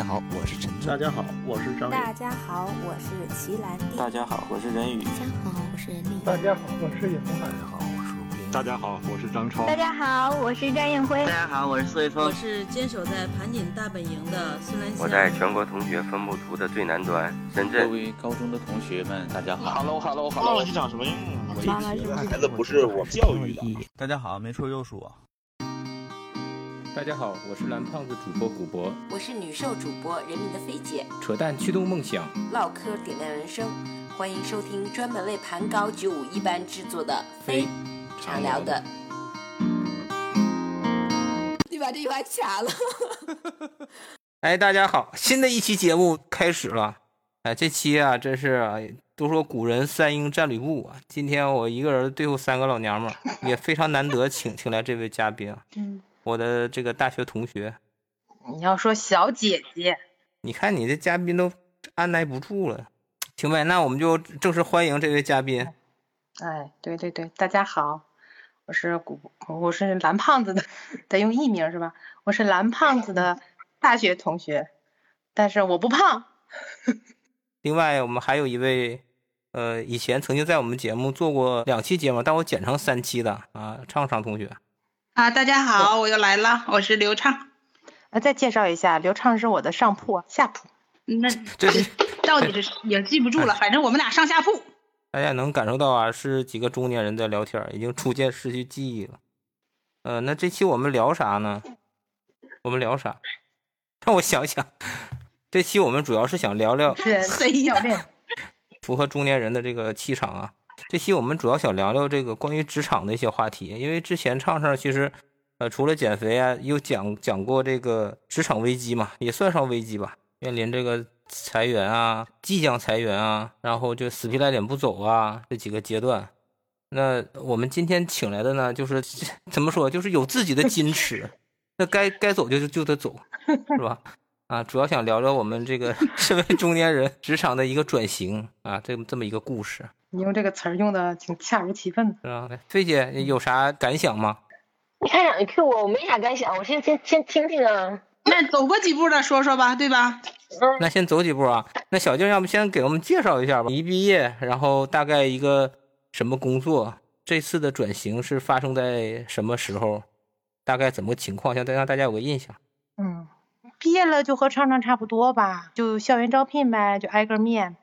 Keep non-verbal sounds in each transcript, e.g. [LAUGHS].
家好，我是陈大家好，我是张大家好，我是齐兰弟。大家好，我是任宇。大家好，我是任丽。大家好，我是尹大家好，我是吴斌。大家好，我是张超。大家好，我是张艳辉。大家好，我是苏卫峰。我是坚守在盘锦大本营的孙兰香。我在全国同学分布图的最南端，深圳。各位高中的同学们，大家好。Hello，Hello，Hello。忘记长什么样了？妈妈是孩子不是我教育的。大家好，没错，又是我。大家好，我是蓝胖子主播古博，我是女兽主播人民的菲姐，扯淡驱动梦想，唠嗑点亮人生，欢迎收听专门为盘高九五一班制作的非常聊的。你把这句话卡了。[LAUGHS] 哎，大家好，新的一期节目开始了。哎，这期啊，真是都说古人三英战吕布啊，今天我一个人对付三个老娘们，也非常难得，请请来这位嘉宾。嗯。我的这个大学同学，你要说小姐姐，你看你这嘉宾都按耐不住了，行呗，那我们就正式欢迎这位嘉宾。哎，对对对，大家好，我是古，我是蓝胖子的，得用艺名是吧？我是蓝胖子的大学同学，但是我不胖。[LAUGHS] 另外，我们还有一位，呃，以前曾经在我们节目做过两期节目，但我剪成三期的啊，畅畅同学。啊，大家好，我又来了，我是刘畅。呃，再介绍一下，刘畅是我的上铺，下铺。那这 [LAUGHS] 到底是也记不住了，反正我们俩上下铺。大家能感受到啊，是几个中年人在聊天，已经逐渐失去记忆了。呃，那这期我们聊啥呢？我们聊啥？让我想想，这期我们主要是想聊聊谁 [LAUGHS] 教练，符合中年人的这个气场啊。这期我们主要想聊聊这个关于职场的一些话题，因为之前畅畅其实，呃，除了减肥啊，又讲讲过这个职场危机嘛，也算上危机吧，面临这个裁员啊，即将裁员啊，然后就死皮赖脸不走啊这几个阶段。那我们今天请来的呢，就是 [LAUGHS] 怎么说，就是有自己的矜持，那该该走就就得走，是吧？啊，主要想聊聊我们这个 [LAUGHS] 身为中年人职场的一个转型啊，这么这么一个故事。你用这个词儿用的挺恰如其分，是吧？菲姐有啥感想吗？你开场你 Q 我，我没啥感想，我先先先听听啊。那走过几步的说说吧，对吧？嗯。那先走几步啊？那小静要不先给我们介绍一下吧？一毕业，然后大概一个什么工作？这次的转型是发生在什么时候？大概怎么情况？先让大家有个印象。嗯，毕业了就和畅畅差不多吧，就校园招聘呗，就挨个面。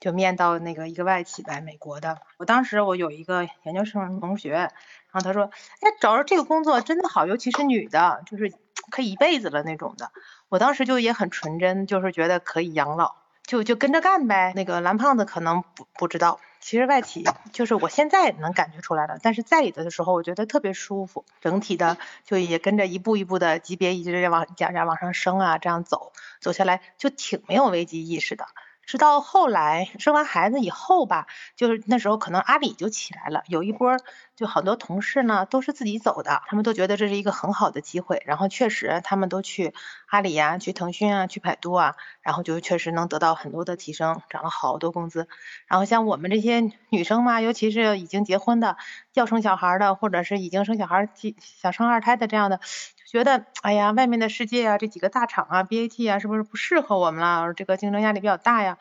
就面到那个一个外企呗，美国的。我当时我有一个研究生同学，然后他说，哎，找着这个工作真的好，尤其是女的，就是可以一辈子了那种的。我当时就也很纯真，就是觉得可以养老，就就跟着干呗。那个蓝胖子可能不不知道，其实外企就是我现在能感觉出来了，但是在里头的时候，我觉得特别舒服，整体的就也跟着一步一步的级别一直在往加加往上升啊，这样走走下来就挺没有危机意识的。直到后来生完孩子以后吧，就是那时候可能阿里就起来了，有一波就好多同事呢都是自己走的，他们都觉得这是一个很好的机会，然后确实他们都去阿里呀、去腾讯啊、去百度啊，然后就确实能得到很多的提升，涨了好多工资。然后像我们这些女生嘛，尤其是已经结婚的、要生小孩的，或者是已经生小孩、想生二胎的这样的。就觉得哎呀，外面的世界啊，这几个大厂啊，BAT 啊，是不是不适合我们了？这个竞争压力比较大呀，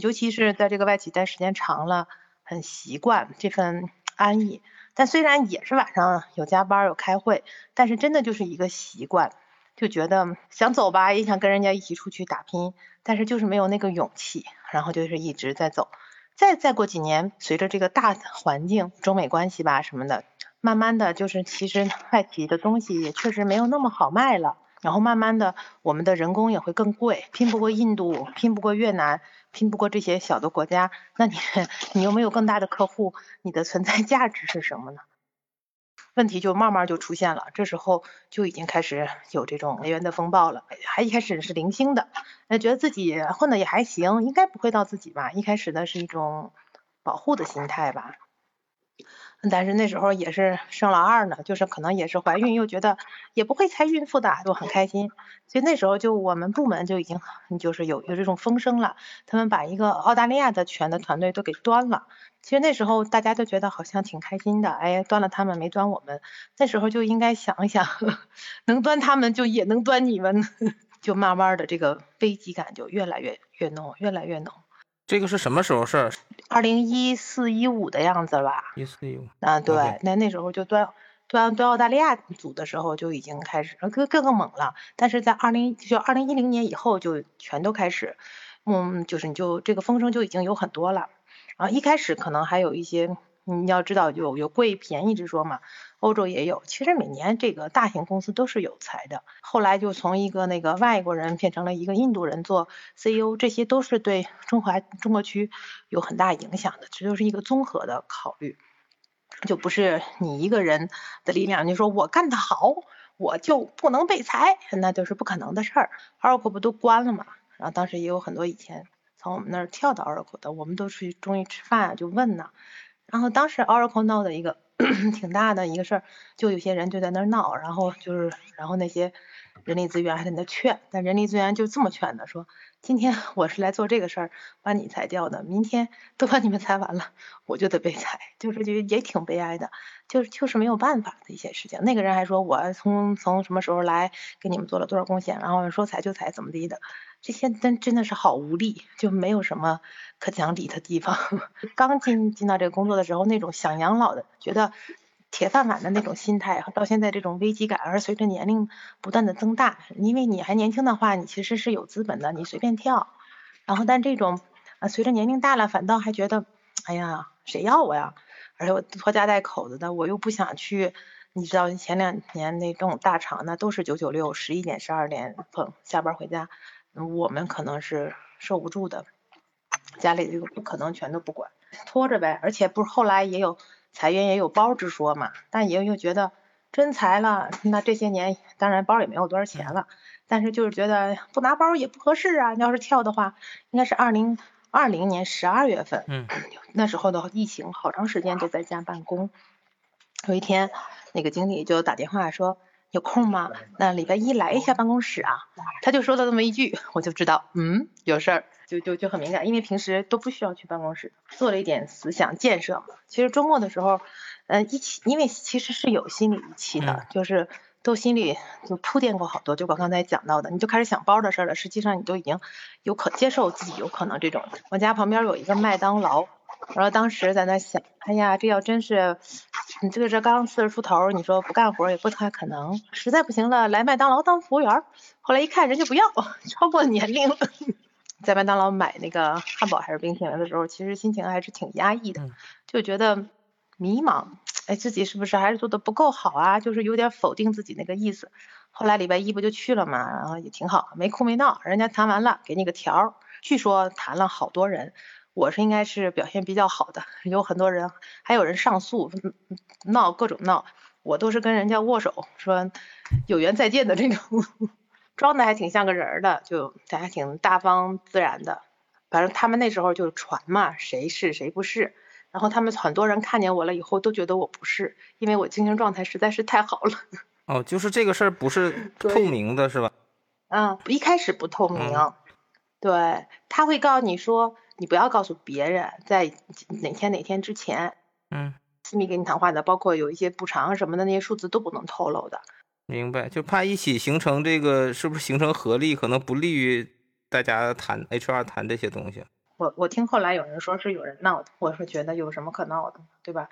尤其是在这个外企待时间长了，很习惯这份安逸。但虽然也是晚上有加班有开会，但是真的就是一个习惯，就觉得想走吧，也想跟人家一起出去打拼，但是就是没有那个勇气，然后就是一直在走。再再过几年，随着这个大环境、中美关系吧什么的。慢慢的就是，其实 [LAUGHS] 外企的东西也确实没有那么好卖了。然后慢慢的，我们的人工也会更贵，拼不过印度，拼不过越南，拼不过这些小的国家。那你 [LAUGHS] 你又没有更大的客户，你的存在价值是什么呢？问题就慢慢就出现了。这时候就已经开始有这种裁员的风暴了。还一开始是零星的，那觉得自己混的也还行，应该不会到自己吧？一开始呢是一种保护的心态吧。但是那时候也是生老二呢，就是可能也是怀孕，又觉得也不会猜孕妇的，就很开心。所以那时候就我们部门就已经就是有有这种风声了，他们把一个澳大利亚的全的团队都给端了。其实那时候大家都觉得好像挺开心的，哎，端了他们没端我们。那时候就应该想一想，[LAUGHS] 能端他们就也能端你们。[LAUGHS] 就慢慢的这个危机感就越来越越浓，越来越浓。这个是什么时候事儿？二零一四一五的样子吧。一四一五。啊，对，那那时候就端端端澳大利亚组的时候就已经开始，更更更猛了。但是在二零就二零一零年以后就全都开始，嗯，就是你就这个风声就已经有很多了。然后一开始可能还有一些，你要知道有有贵便宜之说嘛。欧洲也有，其实每年这个大型公司都是有才的。后来就从一个那个外国人变成了一个印度人做 CEO，这些都是对中华中国区有很大影响的。这就是一个综合的考虑，就不是你一个人的力量。你说我干得好，我就不能被裁，那就是不可能的事儿。Oracle 不都关了嘛？然后当时也有很多以前从我们那儿跳到 Oracle 的，我们都去中医吃饭就问呢。然后当时 Oracle 闹的一个。[CLEARS THROAT] 挺大的一个事儿，就有些人就在那儿闹，然后就是，然后那些人力资源还在那劝，但人力资源就这么劝的，说今天我是来做这个事儿，把你裁掉的，明天都把你们裁完了，我就得被裁，就是就也挺悲哀的，就是就是没有办法的一些事情。那个人还说我从从什么时候来给你们做了多少贡献，然后说裁就裁，怎么地的。这些真真的是好无力，就没有什么可讲理的地方。[LAUGHS] 刚进进到这个工作的时候，那种想养老的，觉得铁饭碗的那种心态，到现在这种危机感，而随着年龄不断的增大，因为你还年轻的话，你其实是有资本的，你随便跳。然后，但这种啊，随着年龄大了，反倒还觉得，哎呀，谁要我呀？而且我拖家带口子的，我又不想去。你知道前两年那种大厂，那都是九九六，十一点、十二点碰下班回家。我们可能是受不住的，家里这个不可能全都不管，拖着呗。而且不是后来也有裁员也有包之说嘛，但也又觉得真裁了，那这些年当然包也没有多少钱了，但是就是觉得不拿包也不合适啊。要是跳的话，应该是二零二零年十二月份，嗯，[CLEARS THROAT] 那时候的疫情好长时间都在家办公。有一天，那个经理就打电话说。有空吗？那礼拜一来一下办公室啊。他就说了这么一句，我就知道，嗯，有事儿，就就就很敏感，因为平时都不需要去办公室，做了一点思想建设嘛。其实周末的时候，嗯，一起，因为其实是有心理预期的，就是都心里就铺垫过好多，就我刚才讲到的，你就开始想包的事儿了。实际上你都已经有可接受自己有可能这种。我家旁边有一个麦当劳。然后当时在那想，哎呀，这要真是你这个这刚四十出头，你说不干活也不太可能。实在不行了，来麦当劳当服务员。后来一看人家不要，[LAUGHS] 超过年龄了。[LAUGHS] 在麦当劳买那个汉堡还是冰淇淋的时候，其实心情还是挺压抑的，就觉得迷茫。哎，自己是不是还是做的不够好啊？就是有点否定自己那个意思。后来礼拜一不就去了嘛，然后也挺好，没哭没闹。人家谈完了，给你个条，据说谈了好多人。我是应该是表现比较好的，有很多人，还有人上诉，闹各种闹，我都是跟人家握手，说有缘再见的这种，[LAUGHS] 装的还挺像个人的，就还挺大方自然的。反正他们那时候就传嘛，谁是谁不是，然后他们很多人看见我了以后都觉得我不是，因为我精神状态实在是太好了。[LAUGHS] 哦，就是这个事儿不是透明的是吧？嗯，一开始不透明，对他会告诉你说。你不要告诉别人，在哪天哪天之前，嗯，私密跟你谈话的，包括有一些补偿什么的那些数字都不能透露的。明白，就怕一起形成这个，是不是形成合力，可能不利于大家谈 HR 谈这些东西。我我听后来有人说是有人闹的，我是觉得有什么可闹的，对吧？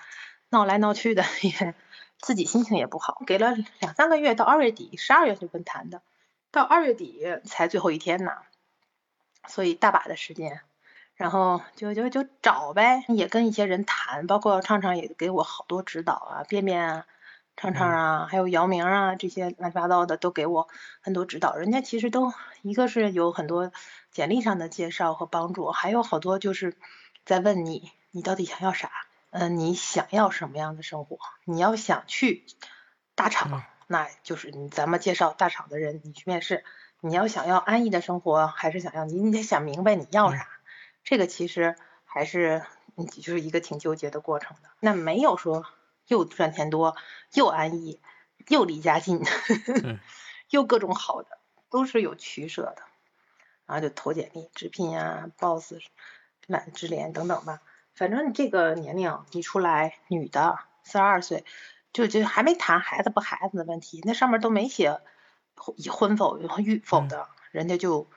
闹来闹去的也自己心情也不好，给了两三个月，到二月底，十二月份谈的，到二月底才最后一天呢，所以大把的时间。然后就就就找呗，也跟一些人谈，包括畅畅也给我好多指导啊，便便啊，畅畅啊，还有姚明啊，这些乱七八糟的都给我很多指导。人家其实都一个是有很多简历上的介绍和帮助，还有好多就是在问你，你到底想要啥？嗯，你想要什么样的生活？你要想去大厂，那就是你咱们介绍大厂的人，你去面试。你要想要安逸的生活，还是想要你你得想明白你要啥。这个其实还是就是一个挺纠结的过程的。那没有说又赚钱多，又安逸，又离家近，[LAUGHS] 又各种好的，都是有取舍的。然后就投简历、直聘呀、boss、揽智联等等吧。反正你这个年龄一出来，女的四十二岁，就就还没谈孩子不孩子的问题，那上面都没写已婚否、育否的。人家就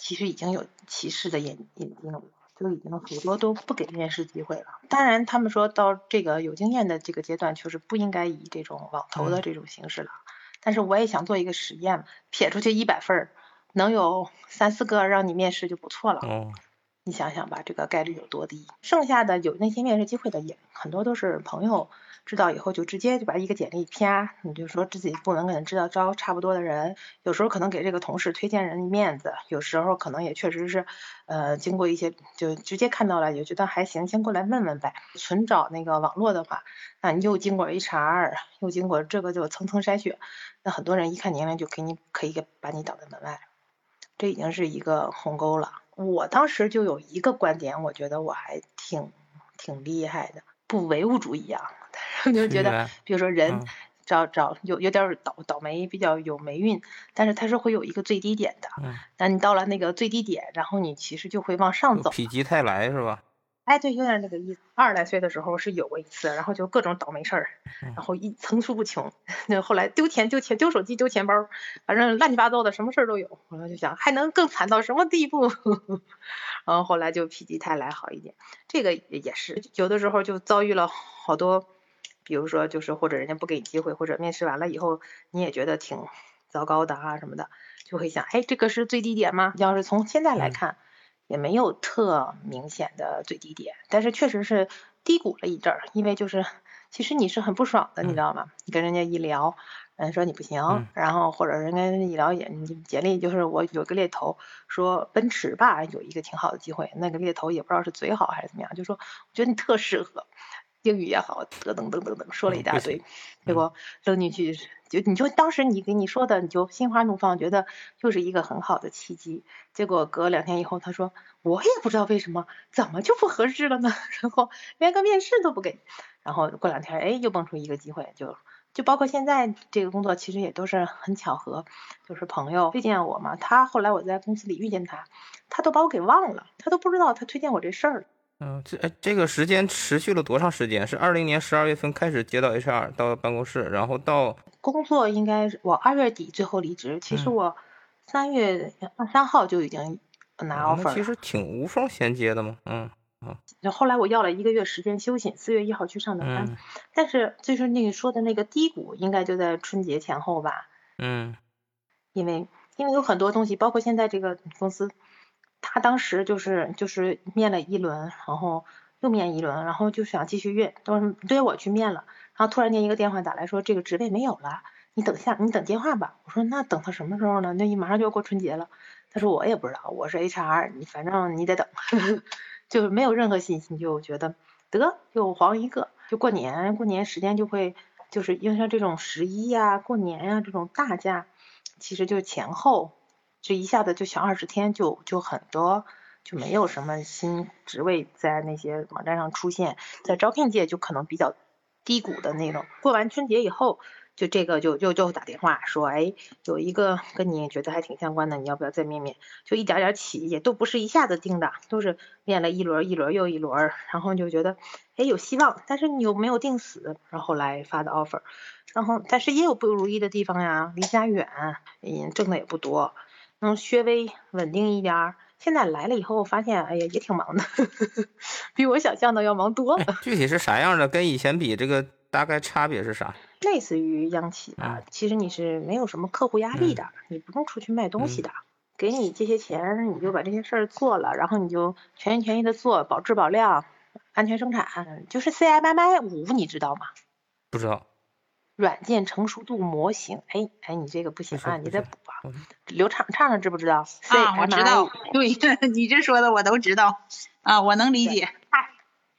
其实已经有歧视的眼眼睛了，就已经很多都不给面试机会了。当然，他们说到这个有经验的这个阶段，就是不应该以这种网投的这种形式了。但是我也想做一个实验，撇出去一百份儿，能有三四个让你面试就不错了。哦。你想想吧，这个概率有多低？剩下的有那些面试机会的也很多都是朋友知道以后就直接就把一个简历啪，你就说自己部门可能知道招差不多的人，有时候可能给这个同事推荐人面子，有时候可能也确实是呃经过一些就直接看到了也觉得还行，先过来问问呗。纯找那个网络的话，那你又经过 HR，又经过这个就层层筛选，那很多人一看年龄就给你可以给把你挡在门外，这已经是一个鸿沟了。我当时就有一个观点，我觉得我还挺挺厉害的，不唯物主义啊，但是就觉得，比如说人找找有有点倒倒霉，比较有霉运，但是它是会有一个最低点的，那你到了那个最低点，然后你其实就会往上走，否极泰来是吧？哎，对，有点那个意思。二十来岁的时候是有过一次，然后就各种倒霉事儿，然后一层出不穷。[LAUGHS] 那后来丢钱丢钱丢手机丢钱包，反正乱七八糟的什么事儿都有。然后就想还能更惨到什么地步？[LAUGHS] 然后后来就否极泰来好一点。这个也是有的时候就遭遇了好多，比如说就是或者人家不给你机会，或者面试完了以后你也觉得挺糟糕的啊什么的，就会想，哎，这个是最低点吗？要是从现在来看。也没有特明显的最低点，但是确实是低谷了一阵儿，因为就是其实你是很不爽的，你知道吗？你跟人家一聊，人说你不行，然后或者人家一聊也简历就是我有个猎头说奔驰吧有一个挺好的机会，那个猎头也不知道是嘴好还是怎么样，就说我觉得你特适合。英语也好，等等等等等，说了一大堆，结果扔进去就你就当时你给你说的，你就心花怒放，觉得就是一个很好的契机。结果隔两天以后，他说我也不知道为什么，怎么就不合适了呢？然后连个面试都不给。然后过两天，哎，又蹦出一个机会，就就包括现在这个工作，其实也都是很巧合，就是朋友推荐我嘛。他后来我在公司里遇见他，他都把我给忘了，他都不知道他推荐我这事儿。嗯，这哎，这个时间持续了多长时间？是二零年十二月份开始接到 HR 到办公室，然后到工作应该是我二月底最后离职。其实我三月二三号就已经拿 offer 了。其实挺无缝衔接的嘛，嗯嗯。就后来我要了一个月时间休息，四月一号去上的班。但是就是那个说的那个低谷，应该就在春节前后吧。嗯。因为因为有很多东西，包括现在这个公司。他当时就是就是面了一轮，然后又面一轮，然后就想继续约，都约我去面了。然后突然间一个电话打来说这个职位没有了，你等下你等电话吧。我说那等到什么时候呢？那你马上就要过春节了。他说我也不知道，我是 HR，你反正你得等，[LAUGHS] 就是没有任何信息，就觉得得就黄一个。就过年过年时间就会就是因为像这种十一呀、过年呀这种大假，其实就前后。这一下子就小二十天，就就很多，就没有什么新职位在那些网站上出现，在招聘界就可能比较低谷的那种。过完春节以后，就这个就就就打电话说，哎，有一个跟你觉得还挺相关的，你要不要再面面？就一点点起，也都不是一下子定的，都是面了一轮一轮又一轮，然后就觉得哎有希望，但是你又没有定死，然后来发的 offer，然后但是也有不如意的地方呀，离家远，嗯，挣的也不多。能稍微稳定一点儿。现在来了以后，发现哎呀也挺忙的，呵 [LAUGHS] 呵比我想象的要忙多了。具体是啥样的？跟以前比，这个大概差别是啥？[LAUGHS] 类似于央企吧，其实你是没有什么客户压力的，你不用出去卖东西的，给你这些钱，你就把这些事儿做了，然后你就全心全意的做，保质保量，安全生产。就是 CMMI 五，你知道吗？不知道。软件成熟度模型，哎哎，你这个不行啊，你再补啊。刘畅畅畅知不知道？啊，我知道，对，你这说的我都知道啊，我能理解。他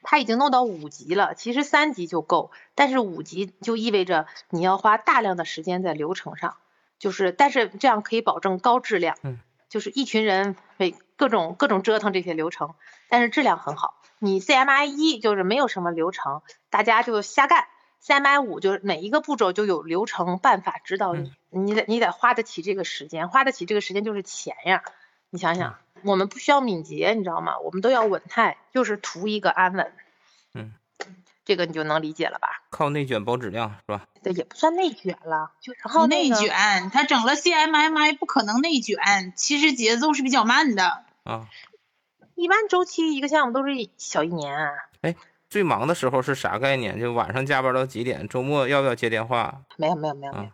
他已经弄到五级了，其实三级就够，但是五级就意味着你要花大量的时间在流程上，就是但是这样可以保证高质量，嗯，就是一群人为各种各种折腾这些流程，但是质量很好。你 CMI 一就是没有什么流程，大家就瞎干。CMI 五就是每一个步骤就有流程办法指导你，你得你得花得起这个时间，花得起这个时间就是钱呀。你想想，我们不需要敏捷，你知道吗？我们都要稳态，就是图一个安稳。嗯，这个你就能理解了吧？靠内卷保质量是吧？对，也不算内卷了，就然后内卷，他整了 CMMI 不可能内卷，其实节奏是比较慢的啊。一般周期一个项目都是小一年。哎，最忙的时候是啥概念？就晚上加班到几点？周末要不要接电话？没有没有没有没有，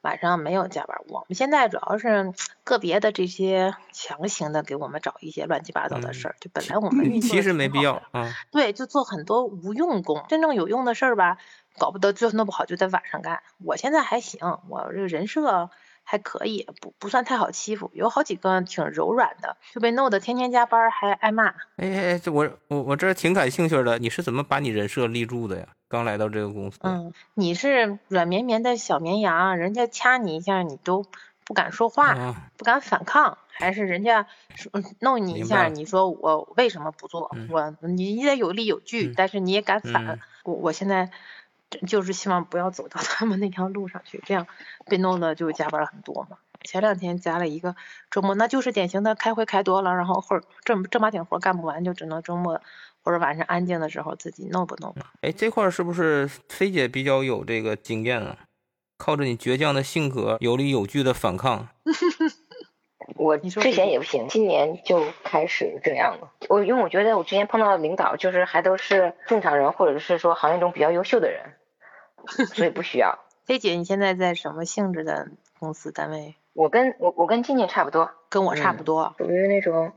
晚上没有加班。我们现在主要是个别的这些强行的给我们找一些乱七八糟的事儿，就本来我们其实没必要啊。对，就做很多无用功，真正有用的事儿吧，搞不得就弄不好就在晚上干。我现在还行，我这个人设。还可以，不不算太好欺负，有好几个挺柔软的，就被弄得天天加班还挨骂。哎哎，这我我我这挺感兴趣的，你是怎么把你人设立住的呀？刚来到这个公司，嗯，你是软绵绵的小绵羊，人家掐你一下你都不敢说话，不敢反抗，还是人家弄你一下，你说我为什么不做？我你你得有理有据，但是你也敢反。我我现在。就是希望不要走到他们那条路上去，这样被弄的就加班很多嘛。前两天加了一个周末，那就是典型的开会开多了，然后或者正正把挺活干不完，就只能周末或者晚上安静的时候自己弄不弄。哎，这块是不是飞姐比较有这个经验啊？靠着你倔强的性格，有理有据的反抗。[LAUGHS] 我之前也不行，今年就开始这样了。我因为我觉得我之前碰到的领导就是还都是正常人，或者是说行业中比较优秀的人。所以不需要。[LAUGHS] 飞姐，你现在在什么性质的公司单位？我跟我我跟静静差不多，跟我差不多，属于那种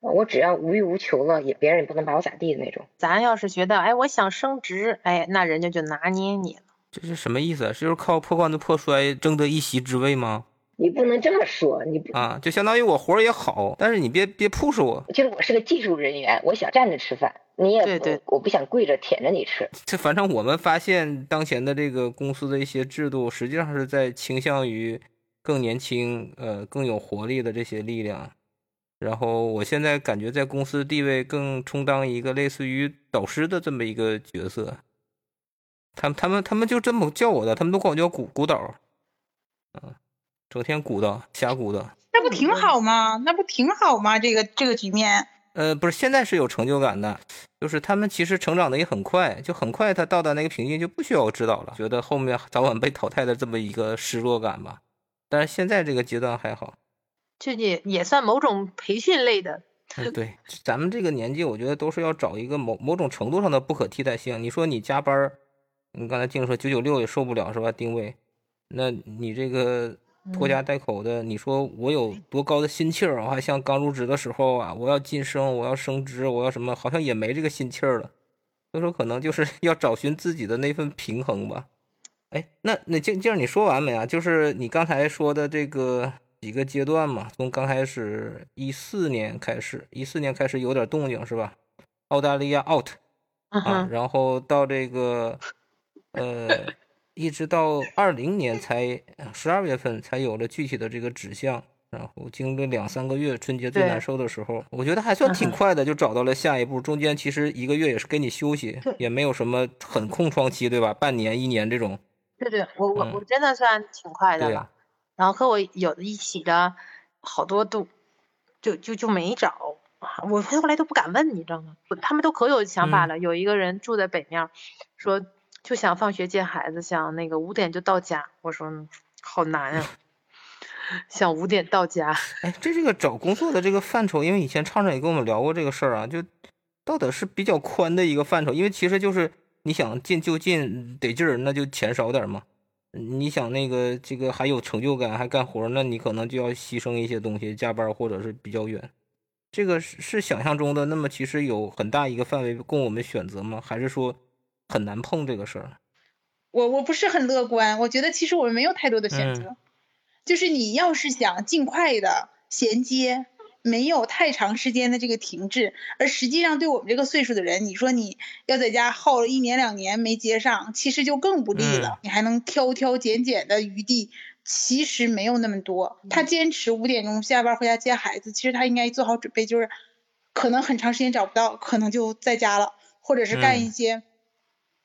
我只要无欲无求了，也别人也不能把我咋地的那种。咱要是觉得哎，我想升职，哎，那人家就拿捏你了。这是什么意思？就是靠破罐子破摔争得一席之位吗？你不能这么说，你啊，就相当于我活儿也好，但是你别别 push 我。就是我是个技术人员，我想站着吃饭，你也对对，我不想跪着舔着你吃。这反正我们发现，当前的这个公司的一些制度，实际上是在倾向于更年轻、呃更有活力的这些力量。然后我现在感觉在公司地位更充当一个类似于导师的这么一个角色。他们他们他们就这么叫我的，他们都管我叫古古导，嗯。整天鼓捣瞎鼓捣，那不挺好吗？那不挺好吗？这个这个局面，呃，不是，现在是有成就感的，就是他们其实成长的也很快，就很快他到达那个瓶颈就不需要我指导了，觉得后面早晚被淘汰的这么一个失落感吧。但是现在这个阶段还好，这也也算某种培训类的。嗯，对，咱们这个年纪，我觉得都是要找一个某某种程度上的不可替代性。你说你加班，你刚才净说九九六也受不了是吧？定位，那你这个。拖家带口的，你说我有多高的心气儿？我还像刚入职的时候啊，我要晋升，我要升职，我要什么？好像也没这个心气儿了。所以说，可能就是要找寻自己的那份平衡吧。哎，那那静静，你说完没啊？就是你刚才说的这个几个阶段嘛，从刚开始一四年开始，一四年开始有点动静是吧？澳大利亚 out 啊，然后到这个呃。一直到二零年才十二月份才有了具体的这个指向，然后经历两三个月，春节最难受的时候，我觉得还算挺快的，就找到了下一步。中间其实一个月也是给你休息，也没有什么很空窗期，对吧？半年、一年这种。对对，我我我真的算挺快的了。然后和我有的一起的好多都就就就没找，我后来都不敢问，你知道吗？他们都可有想法了。有一个人住在北面，说。就想放学接孩子，想那个五点就到家。我说好难啊，[LAUGHS] 想五点到家。哎，这这个找工作的这个范畴，因为以前畅畅也跟我们聊过这个事儿啊，就到底是比较宽的一个范畴。因为其实就是你想进就进得劲儿，那就钱少点嘛。你想那个这个还有成就感还干活，那你可能就要牺牲一些东西，加班或者是比较远。这个是是想象中的，那么其实有很大一个范围供我们选择吗？还是说？很难碰这个事儿，我我不是很乐观，我觉得其实我们没有太多的选择，就是你要是想尽快的衔接，没有太长时间的这个停滞，而实际上对我们这个岁数的人，你说你要在家耗了一年两年没接上，其实就更不利了，你还能挑挑拣拣的余地其实没有那么多。他坚持五点钟下班回家接孩子，其实他应该做好准备，就是可能很长时间找不到，可能就在家了，或者是干一些。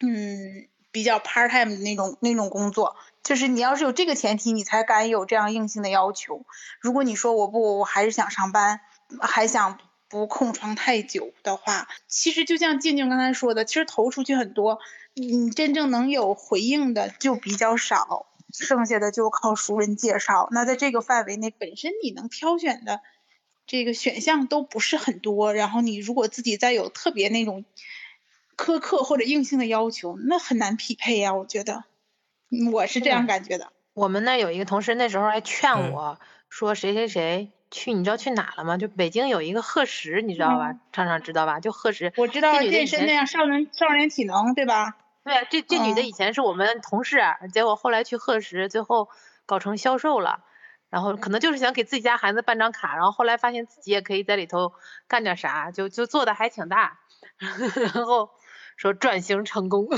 嗯，比较 part time 的那种那种工作，就是你要是有这个前提，你才敢有这样硬性的要求。如果你说我不，我还是想上班，还想不空窗太久的话，其实就像静静刚才说的，其实投出去很多，你真正能有回应的就比较少，剩下的就靠熟人介绍。那在这个范围内，本身你能挑选的这个选项都不是很多，然后你如果自己再有特别那种苛刻或者硬性的要求，那很难匹配呀。我觉得，我是这样感觉的。我们那有一个同事，那时候还劝我说：“谁谁谁去，你知道去哪了吗？就北京有一个赫石，你知道吧？常常知道吧？就赫石，我知道健身那样少年少年体能，对吧？对啊，这这女的以前是我们同事，结果后来去赫石，最后搞成销售了，然后可能就是想给自己家孩子办张卡，然后后来发现自己也可以在里头干点啥，就就做的还挺大，[LAUGHS] 然后说转型成功。[LAUGHS] ”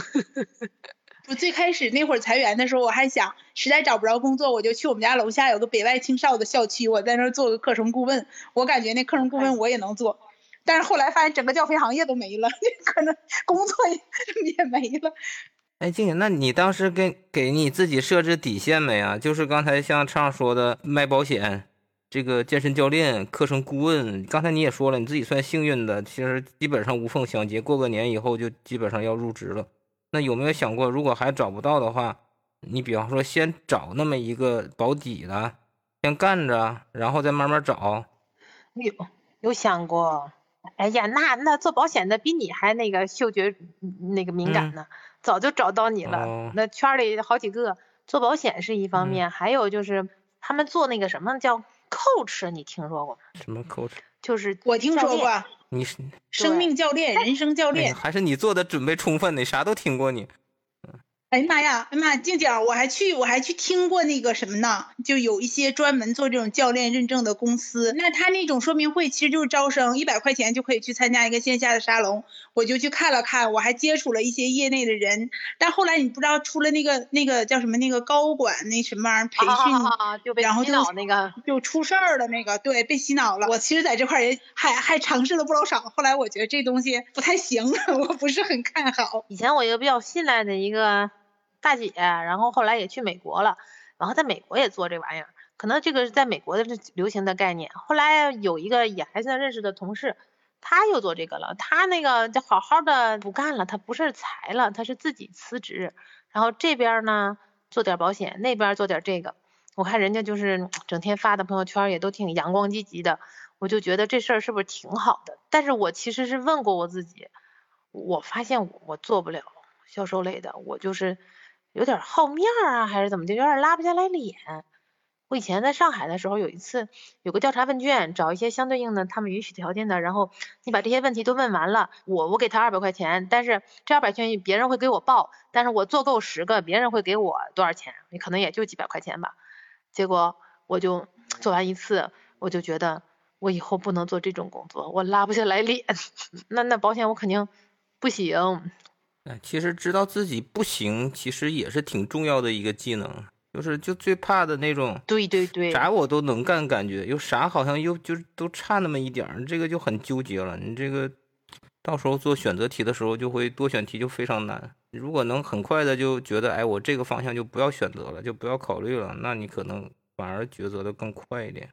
我最开始那会儿裁员的时候，我还想实在找不着工作，我就去我们家楼下有个北外青少的校区，我在那儿做个课程顾问。我感觉那课程顾问我也能做，但是后来发现整个教培行业都没了，[LAUGHS] 可能工作也 [LAUGHS] 也没了。哎，静姐，那你当时给给你自己设置底线没啊？就是刚才像畅说的卖保险，这个健身教练、课程顾问，刚才你也说了，你自己算幸运的，其实基本上无缝衔接，过个年以后就基本上要入职了。那有没有想过，如果还找不到的话，你比方说先找那么一个保底的，先干着，然后再慢慢找。有有想过？哎呀，那那做保险的比你还那个嗅觉那个敏感呢，早就找到你了。那圈里好几个做保险是一方面，还有就是他们做那个什么叫 coach，你听说过吗？什么 coach？就是我听说过。你是生命教练、人生教练，还是你做的准备充分？你啥都听过你。哎呀妈呀，哎妈，静静，我还去，我还去听过那个什么呢？就有一些专门做这种教练认证的公司，那他那种说明会其实就是招生，一百块钱就可以去参加一个线下的沙龙，我就去看了看，我还接触了一些业内的人，但后来你不知道出了那个那个叫什么那个高管那什么玩意儿培训，然后就那个就出事儿了，那个对被洗脑了。我其实在这块也还还尝试了不老少，后来我觉得这东西不太行，[LAUGHS] 我不是很看好。以前我一个比较信赖的一个。大姐，然后后来也去美国了，然后在美国也做这玩意儿，可能这个是在美国的流行的概念。后来有一个也还算认识的同事，他又做这个了，他那个就好好的不干了，他不是裁了，他是自己辞职，然后这边呢做点保险，那边做点这个。我看人家就是整天发的朋友圈也都挺阳光积极的，我就觉得这事儿是不是挺好的？但是我其实是问过我自己，我发现我做不了销售类的，我就是。有点好面儿啊，还是怎么的？有点拉不下来脸。我以前在上海的时候，有一次有个调查问卷，找一些相对应的他们允许条件的，然后你把这些问题都问完了，我我给他二百块钱，但是这二百块钱别人会给我报，但是我做够十个，别人会给我多少钱？你可能也就几百块钱吧。结果我就做完一次，我就觉得我以后不能做这种工作，我拉不下来脸。[LAUGHS] 那那保险我肯定不行。哎，其实知道自己不行，其实也是挺重要的一个技能。就是就最怕的那种，对对对，啥我都能干，感觉有啥好像又就是都差那么一点儿，这个就很纠结了。你这个到时候做选择题的时候，就会多选题就非常难。如果能很快的就觉得，哎，我这个方向就不要选择了，就不要考虑了，那你可能反而抉择的更快一点。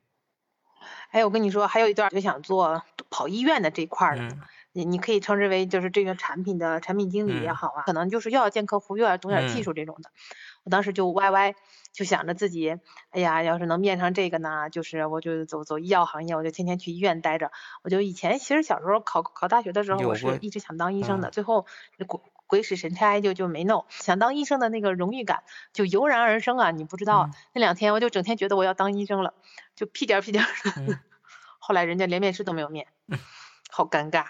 哎，我跟你说，还有一段就想做跑医院的这块儿的。你你可以称之为就是这个产品的产品经理也好啊，可能就是又要见客户又要懂点技术这种的。我当时就歪歪就想着自己，哎呀，要是能面上这个呢，就是我就走走医药行业，我就天天去医院待着。我就以前其实小时候考考大学的时候，我是一直想当医生的，最后鬼鬼使神差就就没弄。想当医生的那个荣誉感就油然而生啊！你不知道那两天我就整天觉得我要当医生了，就屁颠屁颠的。后来人家连面试都没有面，好尴尬。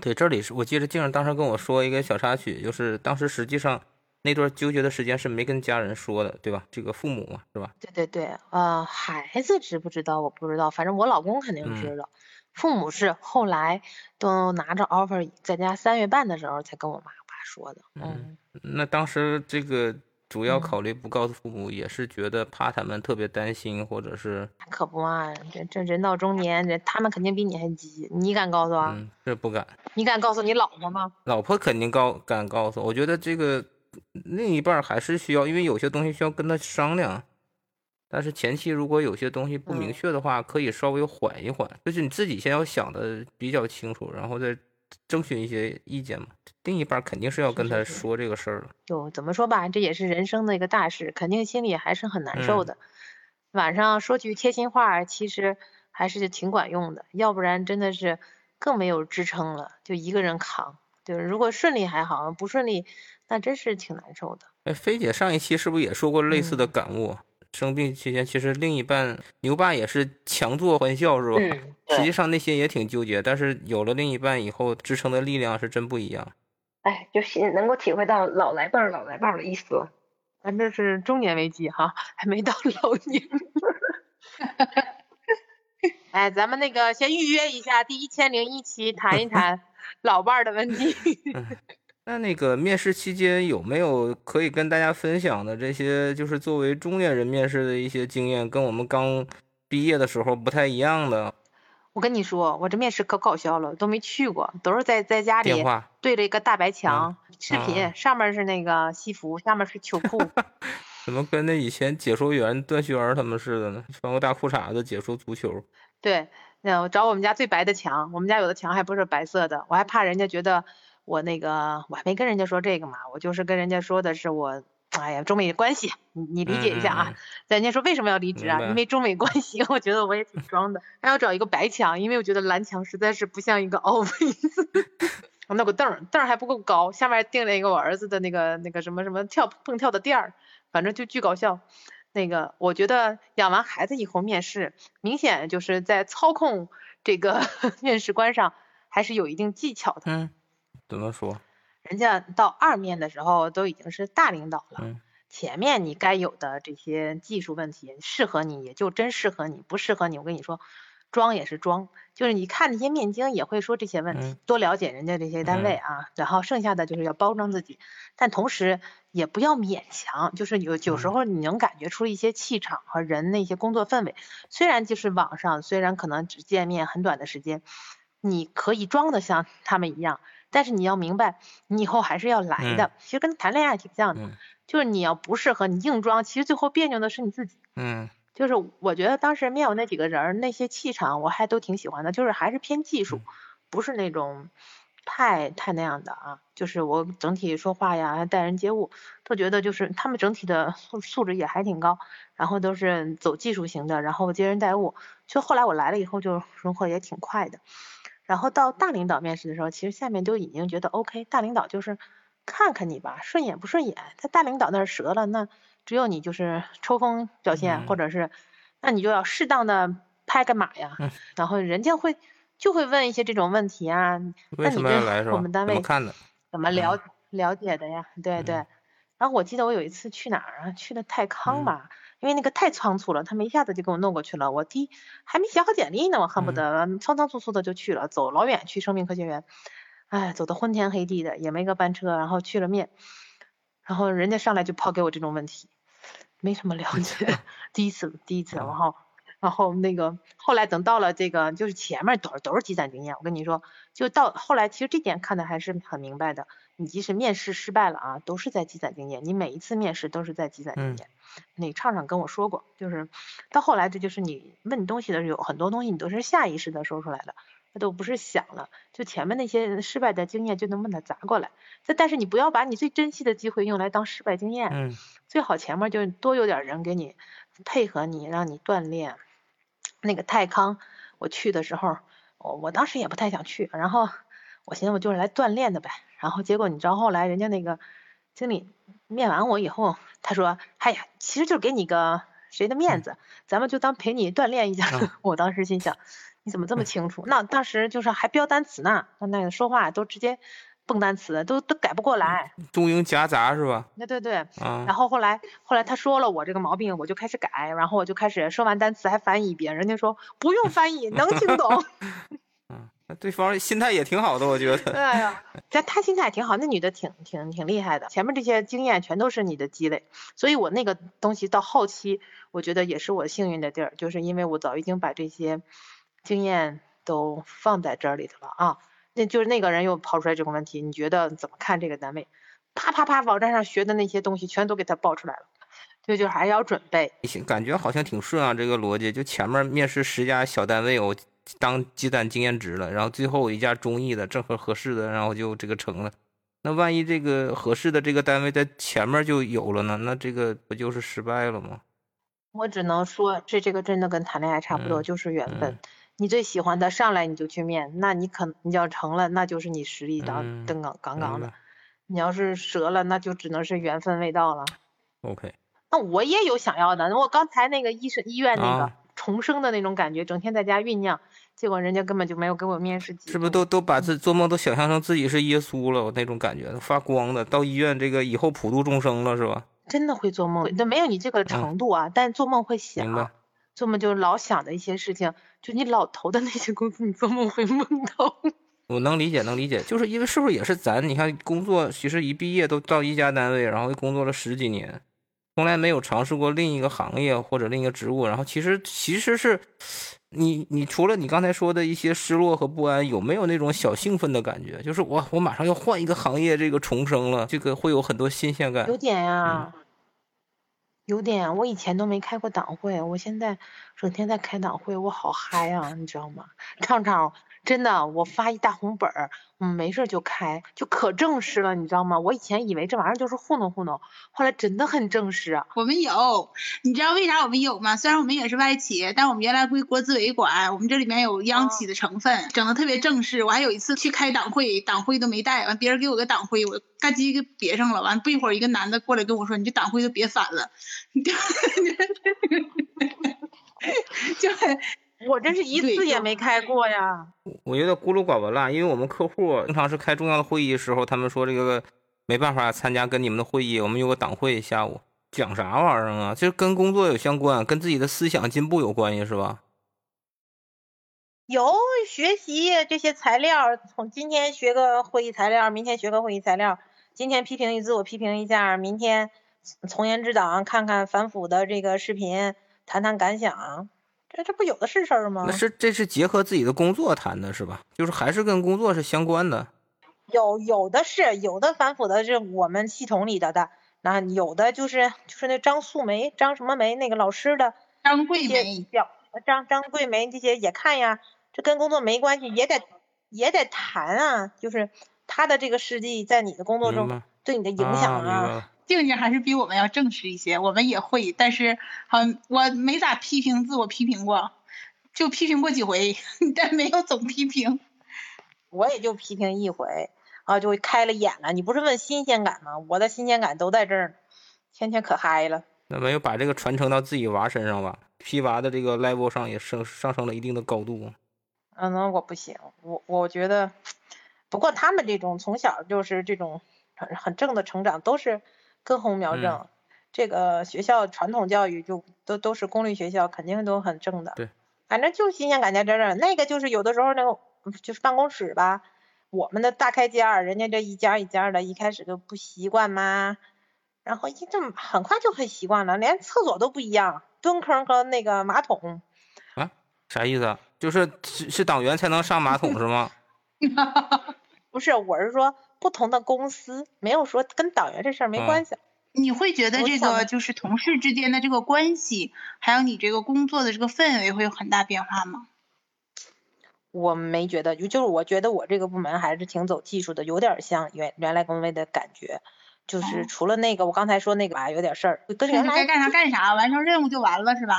对，这里是我记得静儿当时跟我说一个小插曲，就是当时实际上那段纠结的时间是没跟家人说的，对吧？这个父母嘛，是吧？对对对，呃，孩子知不知道我不知道，反正我老公肯定知道。父母是后来都拿着 offer，在家三月半的时候才跟我妈爸说的。嗯，那当时这个。主要考虑不告诉父母，也是觉得怕他们特别担心，或者是可不嘛，这这人到中年，这他们肯定比你还急，你敢告诉啊？嗯，这不敢。你敢告诉你老婆吗？老婆肯定告敢告诉。我觉得这个另一半还是需要，因为有些东西需要跟他商量。但是前期如果有些东西不明确的话，可以稍微缓一缓，就是你自己先要想的比较清楚，然后再征询一些意见嘛。另一半肯定是要跟他说这个事儿了。就怎么说吧，这也是人生的一个大事，肯定心里还是很难受的。嗯、晚上说句贴心话，其实还是挺管用的，要不然真的是更没有支撑了，就一个人扛。就是，如果顺利还好，不顺利那真是挺难受的。哎，菲姐上一期是不是也说过类似的感悟？嗯、生病期间，其实另一半牛爸也是强作欢笑，是吧？嗯。实际上内心也挺纠结，但是有了另一半以后，支撑的力量是真不一样。哎，就是能够体会到老来伴儿、老来伴儿的意思了。咱这是中年危机哈，还没到老年。[LAUGHS] 哎，咱们那个先预约一下第一千零一期，谈一谈老伴儿的问题。[LAUGHS] 那那个面试期间有没有可以跟大家分享的这些，就是作为中年人面试的一些经验，跟我们刚毕业的时候不太一样的？我跟你说，我这面试可搞笑了，都没去过，都是在在家里对着一个大白墙，嗯、视频、上面是那个西服，下面是秋裤。[LAUGHS] 怎么跟那以前解说员段轩他们似的呢？穿个大裤衩子解说足球。对，那我找我们家最白的墙，我们家有的墙还不是白色的，我还怕人家觉得我那个，我还没跟人家说这个嘛，我就是跟人家说的是我，哎呀，中美关系，你你理解一下啊。人家说为什么要离职啊？因为中美关系，我觉得我也挺装的。还要找一个白墙，因为我觉得蓝墙实在是不像一个 [LAUGHS] office [LAUGHS] 弄个凳，凳还不够高，下面钉了一个我儿子的那个那个什么什么跳蹦跳的垫儿，反正就巨搞笑。那个，我觉得养完孩子以后面试，明显就是在操控这个 [LAUGHS] 面试官上还是有一定技巧的。嗯，怎么说？人家到二面的时候都已经是大领导了，嗯、前面你该有的这些技术问题适合你也就真适合你，不适合你，我跟你说，装也是装，就是你看那些面经也会说这些问题，嗯、多了解人家这些单位啊，嗯、然后剩下的就是要包装自己，但同时。也不要勉强，就是有有时候你能感觉出一些气场和人那些工作氛围。虽然就是网上，虽然可能只见面很短的时间，你可以装的像他们一样，但是你要明白，你以后还是要来的。嗯、其实跟谈恋爱挺像的，嗯、就是你要不适合你硬装，其实最后别扭的是你自己。嗯，就是我觉得当时面我那几个人那些气场我还都挺喜欢的，就是还是偏技术，不是那种。太太那样的啊，就是我整体说话呀，待人接物，都觉得就是他们整体的素素质也还挺高，然后都是走技术型的，然后接人待物，就后来我来了以后就融合也挺快的，然后到大领导面试的时候，其实下面都已经觉得 OK，大领导就是看看你吧，顺眼不顺眼，在大领导那儿折了，那只有你就是抽风表现，嗯、或者是，那你就要适当的拍个马呀，嗯、然后人家会。就会问一些这种问题啊，为什么要来是吧？我们单位怎么看的？怎么了、嗯、了解的呀？对对。嗯、然后我记得我有一次去哪儿啊？去的泰康吧，嗯、因为那个太仓促了，他们一下子就给我弄过去了。我第还没写好简历呢，我恨不得嗯仓仓促促的就去了，走老远去生命科学园，哎，走的昏天黑地的，也没个班车，然后去了面，然后人家上来就抛给我这种问题，没什么了解，第一次第一次，然后。然后那个后来等到了这个，就是前面都是都是积攒经验。我跟你说，就到后来，其实这点看的还是很明白的。你即使面试失败了啊，都是在积攒经验。你每一次面试都是在积攒经验。嗯、那畅畅跟我说过，就是到后来，这就是你问东西的时候，有很多东西你都是下意识的说出来的，那都不是想了。就前面那些失败的经验，就能把它砸过来。这但是你不要把你最珍惜的机会用来当失败经验。嗯。最好前面就多有点人给你配合你，让你锻炼。那个泰康，我去的时候，我我当时也不太想去，然后我寻思我就是来锻炼的呗，然后结果你知道后来人家那个经理面完我以后，他说，哎呀，其实就是给你个谁的面子，咱们就当陪你锻炼一下。嗯、[LAUGHS] 我当时心想，你怎么这么清楚？那当时就是还标单词呢，那那个说话都直接蹦单词，都都改不过来，中英夹杂是吧？那对对，啊，然后后来后来他说了我这个毛病，我就开始改，然后我就开始说完单词还翻译一遍，人家说不用翻译，能听懂。[LAUGHS] 嗯，那对方心态也挺好的，我觉得。对呀，但他心态挺好，那女的挺挺挺厉害的，前面这些经验全都是你的积累，所以我那个东西到后期，我觉得也是我幸运的地儿，就是因为我早已经把这些经验都放在这里头了啊。那就是那个人又抛出来这个问题，你觉得怎么看这个单位？啪啪啪，网站上学的那些东西全都给他爆出来了，就就还要准备。感觉好像挺顺啊，这个逻辑，就前面面试十家小单位，我当鸡蛋经验值了，然后最后一家中意的，正合合适的，然后就这个成了。那万一这个合适的这个单位在前面就有了呢？那这个不就是失败了吗？我只能说，这这个真的跟谈恋爱差不多，就是缘分。你最喜欢的上来你就去面，那你可你要成了，那就是你实力当登岗杠杠的。你要是折了，那就只能是缘分未到了。OK。那我也有想要的，我刚才那个医生医院那个重生的那种感觉，整天在家酝酿，结果人家根本就没有给我面试机会。是不是都都把自做梦都想象成自己是耶稣了？那种感觉，发光的，到医院这个以后普度众生了，是吧？真的会做梦，那没有你这个程度啊，但做梦会想，做梦就老想的一些事情，就你老投的那些公司，你做梦会梦到。[LAUGHS] 我能理解，能理解，就是因为是不是也是咱？你看工作，其实一毕业都到一家单位，然后工作了十几年，从来没有尝试过另一个行业或者另一个职务，然后其实其实是，你你除了你刚才说的一些失落和不安，有没有那种小兴奋的感觉？就是我我马上要换一个行业，这个重生了，这个会有很多新鲜感。有点呀。有点，我以前都没开过党会，我现在整天在开党会，我好嗨啊，你知道吗？畅畅，真的，我发一大红本儿，嗯，没事就开，就可正式了，你知道吗？我以前以为这玩意儿就是糊弄糊弄，后来真的很正式。我们有，你知道为啥我们有吗？虽然我们也是外企，但我们原来归国资委管，我们这里面有央企的成分，整的特别正式。我还有一次去开党会，党徽都没带，完别人给我个党徽，我嘎叽给别上了，完不一会儿一个男的过来跟我说：“你这党徽都别反了。[LAUGHS] ” [LAUGHS] 就很，我真是一次也没开过呀。我有点孤陋寡闻了，因为我们客户经常是开重要的会议的时候，他们说这个没办法参加跟你们的会议，我们有个党会下午讲啥玩意儿啊？就是跟工作有相关，跟自己的思想进步有关系是吧？有学习这些材料，从今天学个会议材料，明天学个会议材料，今天批评一次我批评一下，明天。从严治党，看看反腐的这个视频，谈谈感想，这这不有的是事儿吗？那是这是结合自己的工作谈的是吧？就是还是跟工作是相关的。有有的是有的反腐的是我们系统里的的，那有的就是就是那张素梅张什么梅那个老师的张桂梅张张桂梅这些也看呀，这跟工作没关系，也得也得谈啊，就是他的这个事迹在你的工作中对你的影响啊。静静还是比我们要正式一些，我们也会，但是好我没咋批评自我批评过，就批评过几回，[LAUGHS] 但没有总批评。我也就批评一回啊，就开了眼了。你不是问新鲜感吗？我的新鲜感都在这儿，天天可嗨了。那没有把这个传承到自己娃身上吧？批娃的这个 level 上也升上升了一定的高度。嗯，那我不行，我我觉得，不过他们这种从小就是这种很很正的成长，都是。根红苗正，这个学校传统教育就都都是公立学校，肯定都很正的。对，反正就新鲜感在这儿。那个就是有的时候那个就是办公室吧，我们的大开间儿，人家这一家一家的，一开始就不习惯嘛，然后一这么很快就很习惯了，连厕所都不一样，蹲坑和那个马桶。啊？啥意思？就是是是党员才能上马桶是吗？[LAUGHS] 不是，我是说。不同的公司没有说跟党员这事儿没关系。你会觉得这个就是同事之间的这个关系，还有你这个工作的这个氛围会有很大变化吗？我没觉得，就就是我觉得我这个部门还是挺走技术的，有点像原原来工位的感觉。就是除了那个我刚才说那个吧，有点事儿，跟原来该干啥干啥，完成任务就完了是吧？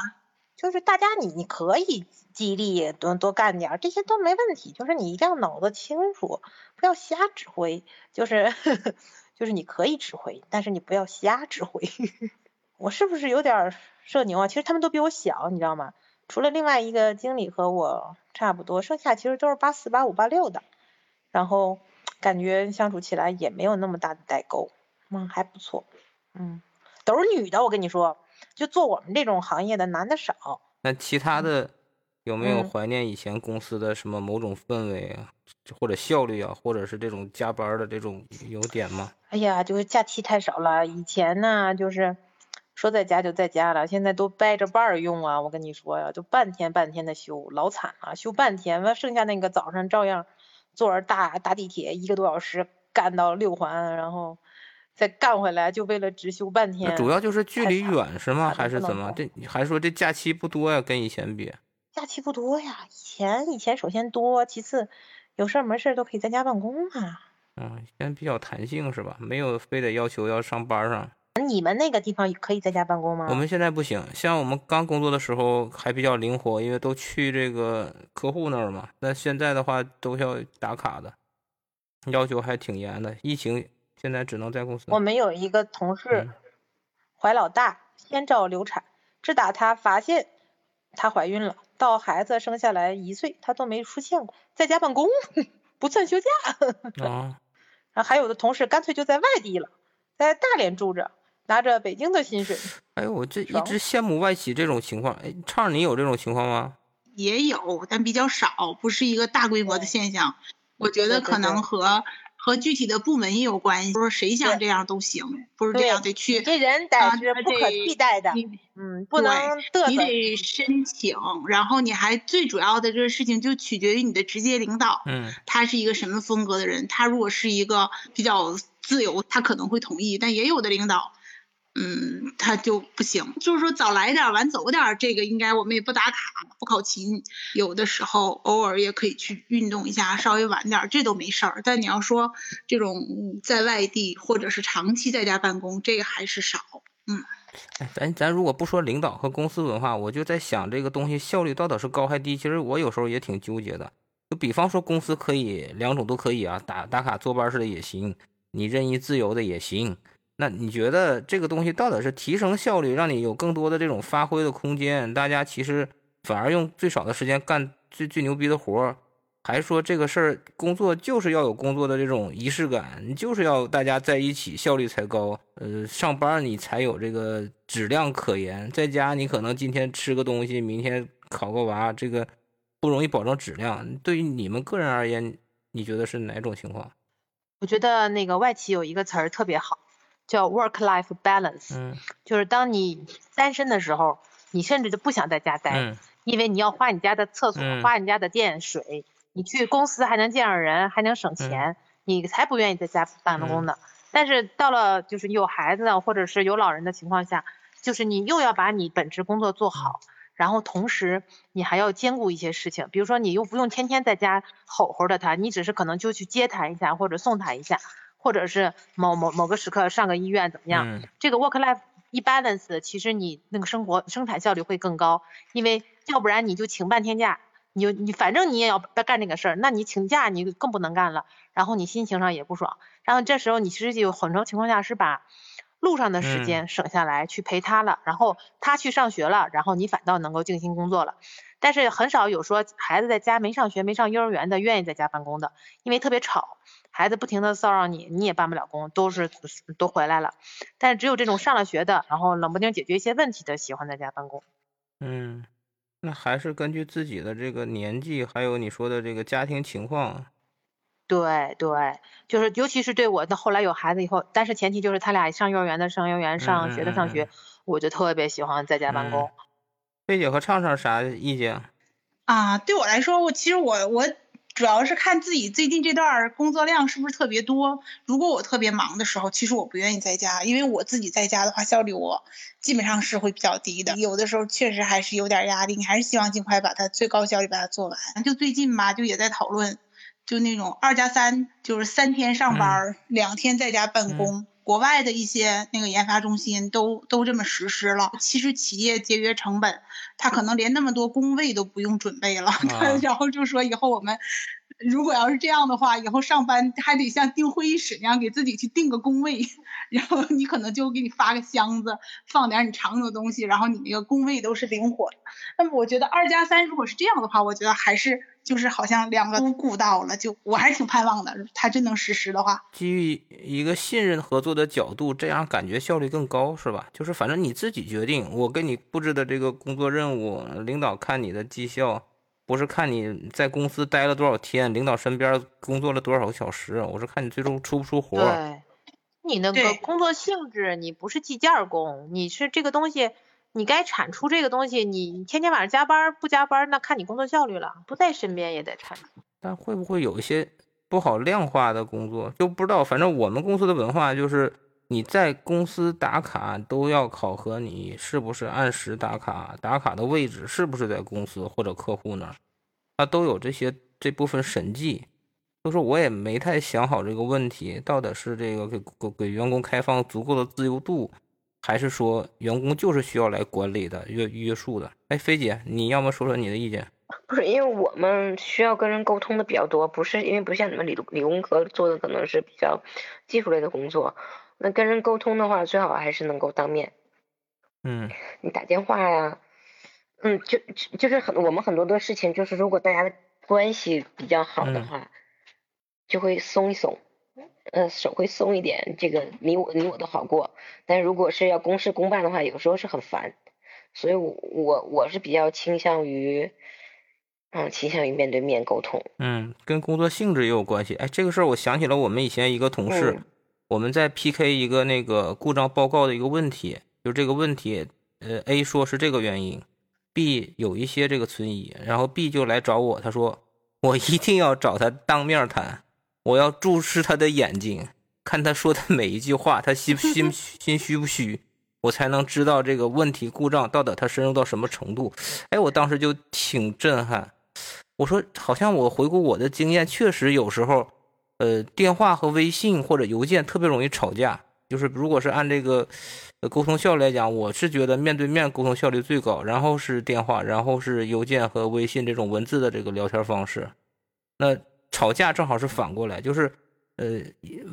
就是大家你你可以激励多多干点，这些都没问题。就是你一定要脑子清楚，不要瞎指挥。就是 [LAUGHS] 就是你可以指挥，但是你不要瞎指挥。[LAUGHS] 我是不是有点社牛啊？其实他们都比我小，你知道吗？除了另外一个经理和我差不多，剩下其实都是八四、八五、八六的。然后感觉相处起来也没有那么大的代沟，嗯，还不错。嗯，都是女的，我跟你说。就做我们这种行业的男的少，那其他的有没有怀念以前公司的什么某种氛围啊，或者效率啊，或者是这种加班的这种优点吗？哎呀，就是假期太少了。以前呢，就是说在家就在家了，现在都掰着半儿用啊。我跟你说呀，就半天半天的休，老惨了，休半天完，剩下那个早上照样坐着大大地铁一个多小时干到六环，然后。再干回来，就为了只休半天。主要就是距离远是吗？还是怎么？这还说这假期不多呀？跟以前比，假期不多呀。以前以前首先多，其次有事儿没事儿都可以在家办公啊。嗯，现在比较弹性是吧？没有非得要求要上班上。你们那个地方可以在家办公吗？我们现在不行，像我们刚工作的时候还比较灵活，因为都去这个客户那儿嘛。那现在的话都要打卡的，要求还挺严的。疫情现在只能在公司。我们有一个同事怀老大，先兆流产，直打她发现她怀孕了，到孩子生下来一岁，她都没出现过，在家办公 [LAUGHS] 不算休假。啊，[LAUGHS] 然后还有的同事干脆就在外地了，在大连住着。拿着北京的薪水，[LAUGHS] 哎，我这一直羡慕外企这种情况。哎，畅，你有这种情况吗？也有，但比较少，不是一个大规模的现象。我觉得可能和和具体的部门也有关系，不是谁想这样都行，不是这样得去。这人得是不可替代的，嗯，不能嘚你得申请，然后你还最主要的这个事情就取决于你的直接领导，嗯，他是一个什么风格的人。他如果是一个比较自由，他可能会同意，但也有的领导。嗯，他就不行，就是说早来点晚走点，这个应该我们也不打卡，不考勤，有的时候偶尔也可以去运动一下，稍微晚点这都没事儿。但你要说这种在外地或者是长期在家办公，这个还是少。嗯，哎，咱咱如果不说领导和公司文化，我就在想这个东西效率到底是高还低。其实我有时候也挺纠结的。就比方说公司可以两种都可以啊，打打卡坐班式的也行，你任意自由的也行。那你觉得这个东西到底是提升效率，让你有更多的这种发挥的空间？大家其实反而用最少的时间干最最牛逼的活儿，还说这个事儿工作就是要有工作的这种仪式感，你就是要大家在一起效率才高。呃，上班你才有这个质量可言，在家你可能今天吃个东西，明天考个娃，这个不容易保证质量。对于你们个人而言，你觉得是哪种情况？我觉得那个外企有一个词儿特别好。叫 work-life balance，嗯，就是当你单身的时候，你甚至就不想在家待，因为你要花你家的厕所，花你家的电水，你去公司还能见着人，还能省钱，你才不愿意在家办公呢。但是到了就是有孩子或者是有老人的情况下，就是你又要把你本职工作做好，然后同时你还要兼顾一些事情，比如说你又不用天天在家吼吼的他，你只是可能就去接他一下或者送他一下。或者是某某某个时刻上个医院怎么样？这个 work life 一 balance，其实你那个生活生产效率会更高，因为要不然你就请半天假，你就你反正你也要干这个事儿，那你请假你更不能干了，然后你心情上也不爽，然后这时候你其实有很多情况下是把路上的时间省下来去陪他了，然后他去上学了，然后你反倒能够静心工作了。但是很少有说孩子在家没上学没上幼儿园的愿意在家办公的，因为特别吵。孩子不停的骚扰你，你也办不了工，都是都回来了。但是只有这种上了学的，然后冷不丁解决一些问题的，喜欢在家办公。嗯，那还是根据自己的这个年纪，还有你说的这个家庭情况。对对，就是尤其是对我的后来有孩子以后，但是前提就是他俩上幼儿园的上幼儿园，上学的上学，我就特别喜欢在家办公。贝姐和畅畅啥意见？啊，对我来说，我其实我我。主要是看自己最近这段工作量是不是特别多。如果我特别忙的时候，其实我不愿意在家，因为我自己在家的话，效率我基本上是会比较低的。有的时候确实还是有点压力，你还是希望尽快把它最高效率把它做完。就最近吧，就也在讨论，就那种二加三，就是三天上班，两天在家办公。国外的一些那个研发中心都都这么实施了。其实企业节约成本，他可能连那么多工位都不用准备了。[LAUGHS] 然后就说以后我们如果要是这样的话，以后上班还得像订会议室那样给自己去订个工位，[LAUGHS] 然后你可能就给你发个箱子，放点你常用的东西，然后你那个工位都是灵活的。那么我觉得二加三如果是这样的话，我觉得还是。就是好像两个都顾到了，就我还是挺盼望的。他真能实施的话，基于一个信任合作的角度，这样感觉效率更高，是吧？就是反正你自己决定，我给你布置的这个工作任务，领导看你的绩效，不是看你在公司待了多少天，领导身边工作了多少个小时，我是看你最终出不出活。对，你那个工作性质，你不是计件工，你是这个东西。你该产出这个东西，你天天晚上加班不加班，那看你工作效率了。不在身边也得产出。但会不会有一些不好量化的工作，就不知道。反正我们公司的文化就是，你在公司打卡都要考核你是不是按时打卡，打卡的位置是不是在公司或者客户那儿，它都有这些这部分审计。就是我也没太想好这个问题，到底是这个给给给员工开放足够的自由度，还是说员工就是需要来管理的约约束的？哎，菲姐，你要么说说你的意见？不是，因为我们需要跟人沟通的比较多，不是因为不像你们理理工科做的可能是比较技术类的工作。那跟人沟通的话，最好还是能够当面。嗯，你打电话呀，嗯，就就是很我们很多的事情，就是如果大家的关系比较好的话，就会松一松，呃，手会松一点，这个你我你我都好过。但如果是要公事公办的话，有时候是很烦，所以我我我是比较倾向于，嗯，倾向于面对面沟通。嗯，跟工作性质也有关系。哎，这个事儿我想起了我们以前一个同事。我们在 PK 一个那个故障报告的一个问题，就这个问题，呃，A 说是这个原因，B 有一些这个存疑，然后 B 就来找我，他说我一定要找他当面谈，我要注视他的眼睛，看他说的每一句话，他心心 [LAUGHS] 心虚不虚，我才能知道这个问题故障到底他深入到什么程度。哎，我当时就挺震撼，我说好像我回顾我的经验，确实有时候。呃，电话和微信或者邮件特别容易吵架。就是如果是按这个沟通效率来讲，我是觉得面对面沟通效率最高，然后是电话，然后是邮件和微信这种文字的这个聊天方式。那吵架正好是反过来，就是呃，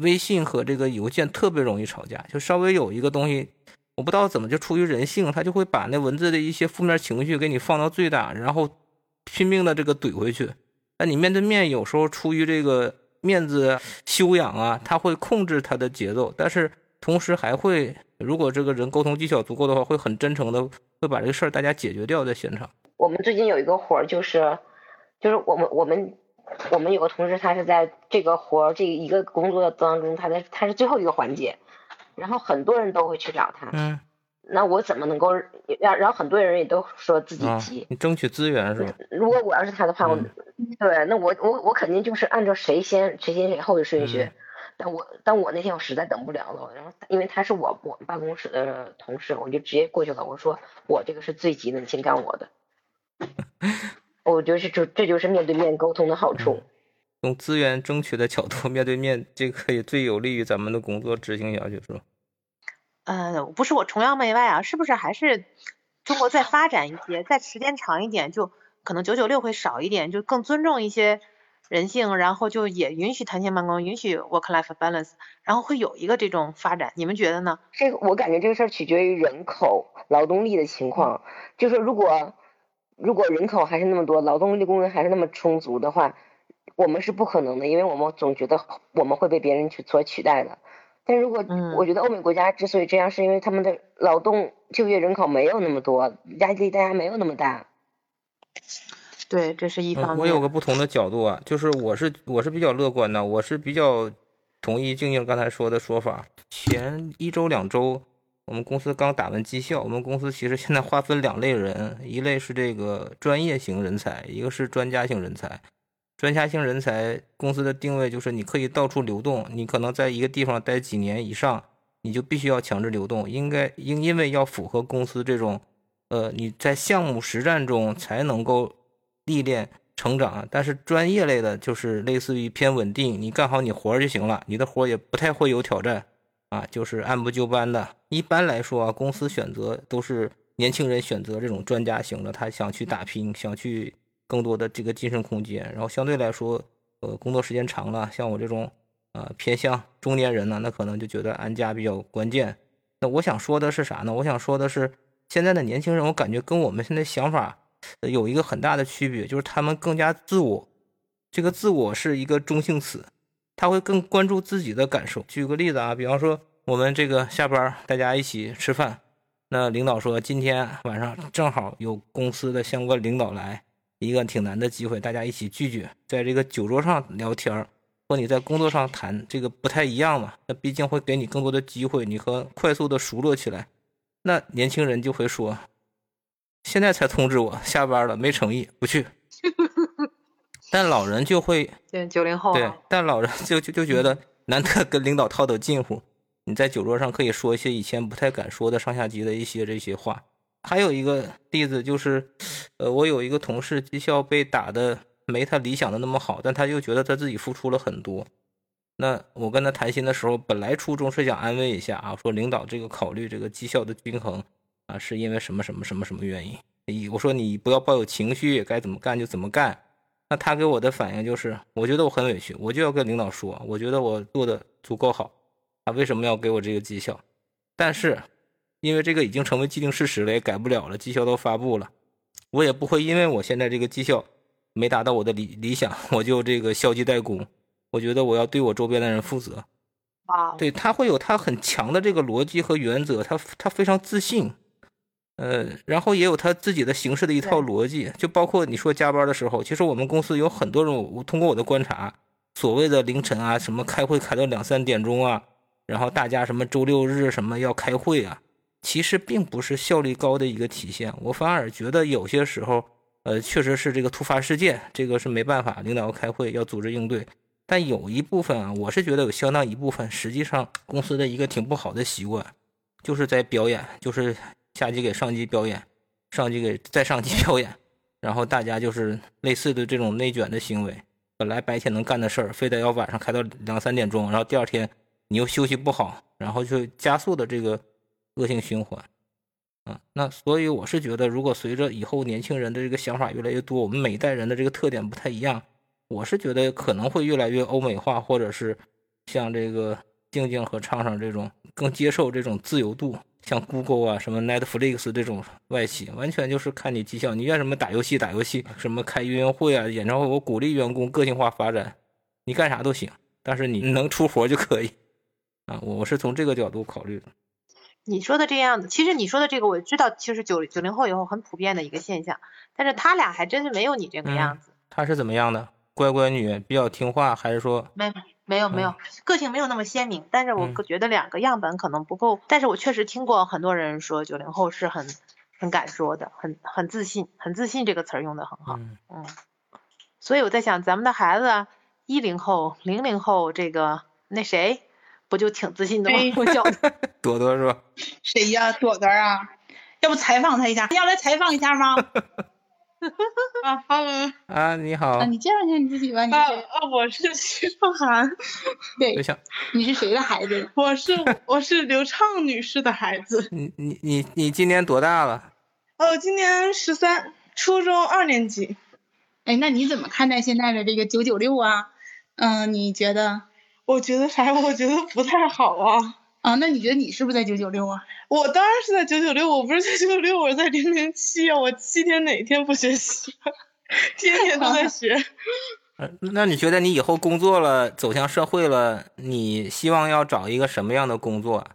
微信和这个邮件特别容易吵架，就稍微有一个东西，我不知道怎么就出于人性，他就会把那文字的一些负面情绪给你放到最大，然后拼命的这个怼回去。那你面对面有时候出于这个。面子修养啊，他会控制他的节奏，但是同时还会，如果这个人沟通技巧足够的话，会很真诚的会把这个事儿大家解决掉在现场。我们最近有一个活儿，就是就是我们我们我们有个同事，他是在这个活儿这一个工作当中，他在他是最后一个环节，然后很多人都会去找他。嗯。那我怎么能够让然后很多人也都说自己急，你争取资源是吧？如果我要是他的话，我对，那我我我肯定就是按照谁先谁先谁后的顺序。但我但我那天我实在等不了了，然后因为他是我我们办公室的同事，我就直接过去了。我说我这个是最急的，你先干我的。[LAUGHS] 我觉得是这这就是面对面沟通的好处。从资源争取的角度，[LAUGHS] 面对面这可以最有利于咱们的工作执行下去，是吧？呃，不是我崇洋媚外啊，是不是还是中国再发展一些，再时间长一点，就可能九九六会少一点，就更尊重一些人性，然后就也允许弹性办公，允许 work life balance，然后会有一个这种发展，你们觉得呢？这个我感觉这个事儿取决于人口劳动力的情况，就是如果如果人口还是那么多，劳动力供应还是那么充足的话，我们是不可能的，因为我们总觉得我们会被别人去所取代的。但如果我觉得欧美国家之所以这样，是因为他们的劳动就业人口没有那么多，压力大家没有那么大。对，这是一方面。我有个不同的角度啊，就是我是我是比较乐观的，我是比较同意静静刚才说的说法。前一周两周，我们公司刚打完绩效，我们公司其实现在划分两类人，一类是这个专业型人才，一个是专家型人才。专家性人才公司的定位就是你可以到处流动，你可能在一个地方待几年以上，你就必须要强制流动，应该因因为要符合公司这种，呃，你在项目实战中才能够历练成长。但是专业类的就是类似于偏稳定，你干好你活儿就行了，你的活儿也不太会有挑战啊，就是按部就班的。一般来说啊，公司选择都是年轻人选择这种专家型的，他想去打拼，想去。更多的这个晋升空间，然后相对来说，呃，工作时间长了，像我这种，呃，偏向中年人呢，那可能就觉得安家比较关键。那我想说的是啥呢？我想说的是，现在的年轻人，我感觉跟我们现在想法有一个很大的区别，就是他们更加自我。这个自我是一个中性词，他会更关注自己的感受。举个例子啊，比方说我们这个下班大家一起吃饭，那领导说今天晚上正好有公司的相关领导来。一个挺难的机会，大家一起聚聚，在这个酒桌上聊天和你在工作上谈这个不太一样嘛。那毕竟会给你更多的机会，你和快速的熟络起来。那年轻人就会说：“现在才通知我下班了，没诚意，不去。”但老人就会，对九零后，对，但老人就就就觉得 [LAUGHS] 难得跟领导套套近乎，你在酒桌上可以说一些以前不太敢说的上下级的一些这些话。还有一个例子就是，呃，我有一个同事绩效被打的没他理想的那么好，但他又觉得他自己付出了很多。那我跟他谈心的时候，本来初衷是想安慰一下啊，说领导这个考虑这个绩效的均衡啊，是因为什么什么什么什么原因？我说你不要抱有情绪，该怎么干就怎么干。那他给我的反应就是，我觉得我很委屈，我就要跟领导说，我觉得我做的足够好，他为什么要给我这个绩效？但是因为这个已经成为既定事实了，也改不了了，绩效都发布了，我也不会因为我现在这个绩效没达到我的理理想，我就这个消极怠工。我觉得我要对我周边的人负责，啊，对他会有他很强的这个逻辑和原则，他他非常自信，呃，然后也有他自己的形式的一套逻辑，就包括你说加班的时候，其实我们公司有很多种，我通过我的观察，所谓的凌晨啊，什么开会开到两三点钟啊，然后大家什么周六日什么要开会啊，其实并不是效率高的一个体现，我反而觉得有些时候，呃，确实是这个突发事件，这个是没办法，领导要开会要组织应对。但有一部分啊，我是觉得有相当一部分，实际上公司的一个挺不好的习惯，就是在表演，就是下级给上级表演，上级给 [LAUGHS] 再上级表演，[LAUGHS] 然后大家就是类似的这种内卷的行为。本来白天能干的事儿，非得要晚上开到两三点钟，然后第二天你又休息不好，然后就加速的这个恶性循环。啊，那所以我是觉得，如果随着以后年轻人的这个想法越来越多，我们每一代人的这个特点不太一样。我是觉得可能会越来越欧美化，或者是像这个静静和畅畅这种更接受这种自由度，像 Google 啊、什么 Netflix 这种外企，完全就是看你绩效，你愿什么打游戏打游戏，什么开音乐会啊、演唱会，我鼓励员工个性化发展，你干啥都行，但是你能出活就可以啊。我我是从这个角度考虑的。你说的这样子，其实你说的这个我知道，其实九九零后以后很普遍的一个现象，但是他俩还真是没有你这个样子。他是怎么样的？乖乖女比较听话，还是说没没有没有个性没有那么鲜明，但是我觉得两个样本可能不够。但是我确实听过很多人说九零后是很很敢说的，很很自信，很自信这个词儿用的很好。嗯，所以我在想，咱们的孩子一零后、零零后，这个那谁不就挺自信的吗？[LAUGHS] 朵朵是吧？谁呀？朵朵啊？要不采访他一下？要来采访一下吗？啊，Hello，啊，你好，啊，你介绍一下你自己吧，你是谁？啊，我是徐 phong 涵，[LAUGHS] 对，你是谁的孩子？我是我是刘畅女士的孩子。你你你你今年多大了？哦，今年十三，初中二年级。哎，那你怎么看待现在的这个九九六啊？嗯，你觉得？我觉得啥？我觉得不太好啊。啊，那你觉得你是不是在九九六啊？我当然是在九九六，我不是在九九六，我是在零零七啊！我七天哪天不学习？天天都在学。[LAUGHS] 那你觉得你以后工作了，走向社会了，你希望要找一个什么样的工作？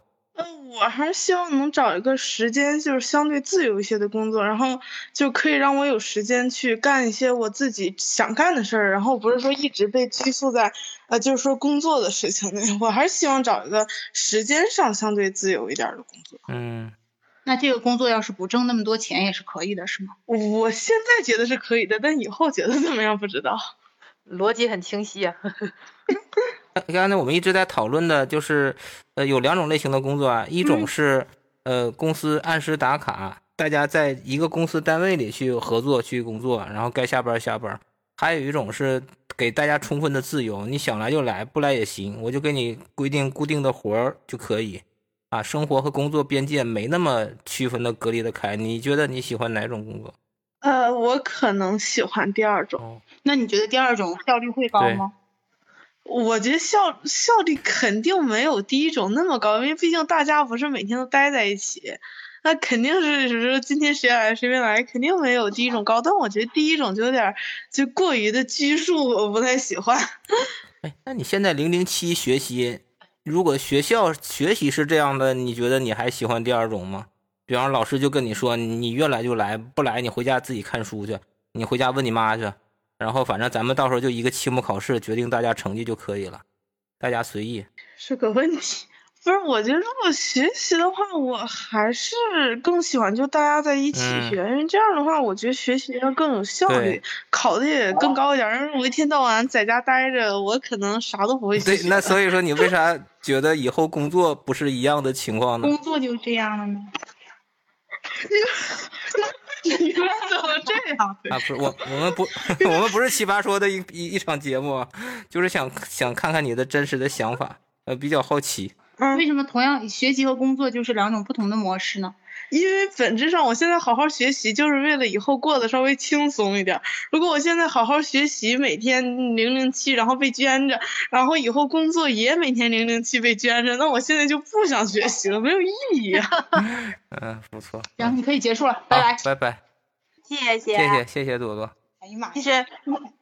我还是希望能找一个时间就是相对自由一些的工作，然后就可以让我有时间去干一些我自己想干的事儿，然后不是说一直被拘束在呃就是说工作的事情。我还是希望找一个时间上相对自由一点的工作。嗯，那这个工作要是不挣那么多钱也是可以的，是吗？我现在觉得是可以的，但以后觉得怎么样不知道。[LAUGHS] 逻辑很清晰啊。[LAUGHS] 刚才我们一直在讨论的就是，呃，有两种类型的工作啊，一种是呃公司按时打卡，大家在一个公司单位里去合作去工作，然后该下班下班；还有一种是给大家充分的自由，你想来就来，不来也行，我就给你规定固定的活儿就可以，啊，生活和工作边界没那么区分的隔离的开。你觉得你喜欢哪种工作？呃，我可能喜欢第二种。那你觉得第二种效率会高吗？我觉得效效率肯定没有第一种那么高，因为毕竟大家不是每天都待在一起，那肯定是说今天谁来谁没来，肯定没有第一种高。但我觉得第一种就有点就过于的拘束，我不太喜欢。[LAUGHS] 哎，那你现在零零七学习，如果学校学习是这样的，你觉得你还喜欢第二种吗？比方老师就跟你说，你愿来就来，不来你回家自己看书去，你回家问你妈去。然后反正咱们到时候就一个期末考试决定大家成绩就可以了，大家随意。是个问题，不是，我觉得如果学习的话，我还是更喜欢就大家在一起学，因为这样的话，我觉得学习要更有效率，考的也更高一点。因为我一天到晚在家待着，我可能啥都不会对，那所以说 [LAUGHS] 你为啥觉得以后工作不是一样的情况呢？工作就这样了吗？你们怎么这样？啊，不是我，[LAUGHS] 我们不，我们不是奇葩说的一一一场节目，就是想想看看你的真实的想法，呃，比较好奇。为什么同样学习和工作就是两种不同的模式呢？因为本质上，我现在好好学习就是为了以后过得稍微轻松一点。如果我现在好好学习，每天零零七，然后被圈着，然后以后工作也每天零零七被圈着，那我现在就不想学习了，没有意义啊。[LAUGHS] 嗯，不错。行，你可以结束了，拜拜。拜拜。谢谢谢谢谢谢朵朵。哎呀妈！其实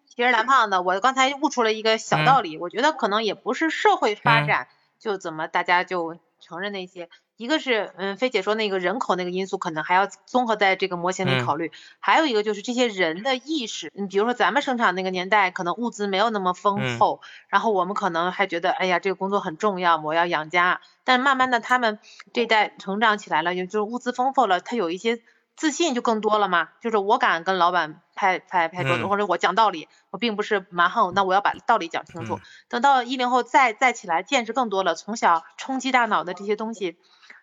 其实蓝胖子，我刚才悟出了一个小道理，我觉得可能也不是社会发展就怎么大家就承认那些。一个是，嗯，菲姐说那个人口那个因素可能还要综合在这个模型里考虑，还有一个就是这些人的意识，你比如说咱们生产那个年代，可能物资没有那么丰厚，然后我们可能还觉得，哎呀，这个工作很重要，我要养家。但慢慢的，他们这代成长起来了，也就是物资丰富了，他有一些自信就更多了嘛，就是我敢跟老板拍拍拍桌子，或者我讲道理，我并不是蛮横，那我要把道理讲清楚。等到一零后再再起来，见识更多了，从小冲击大脑的这些东西。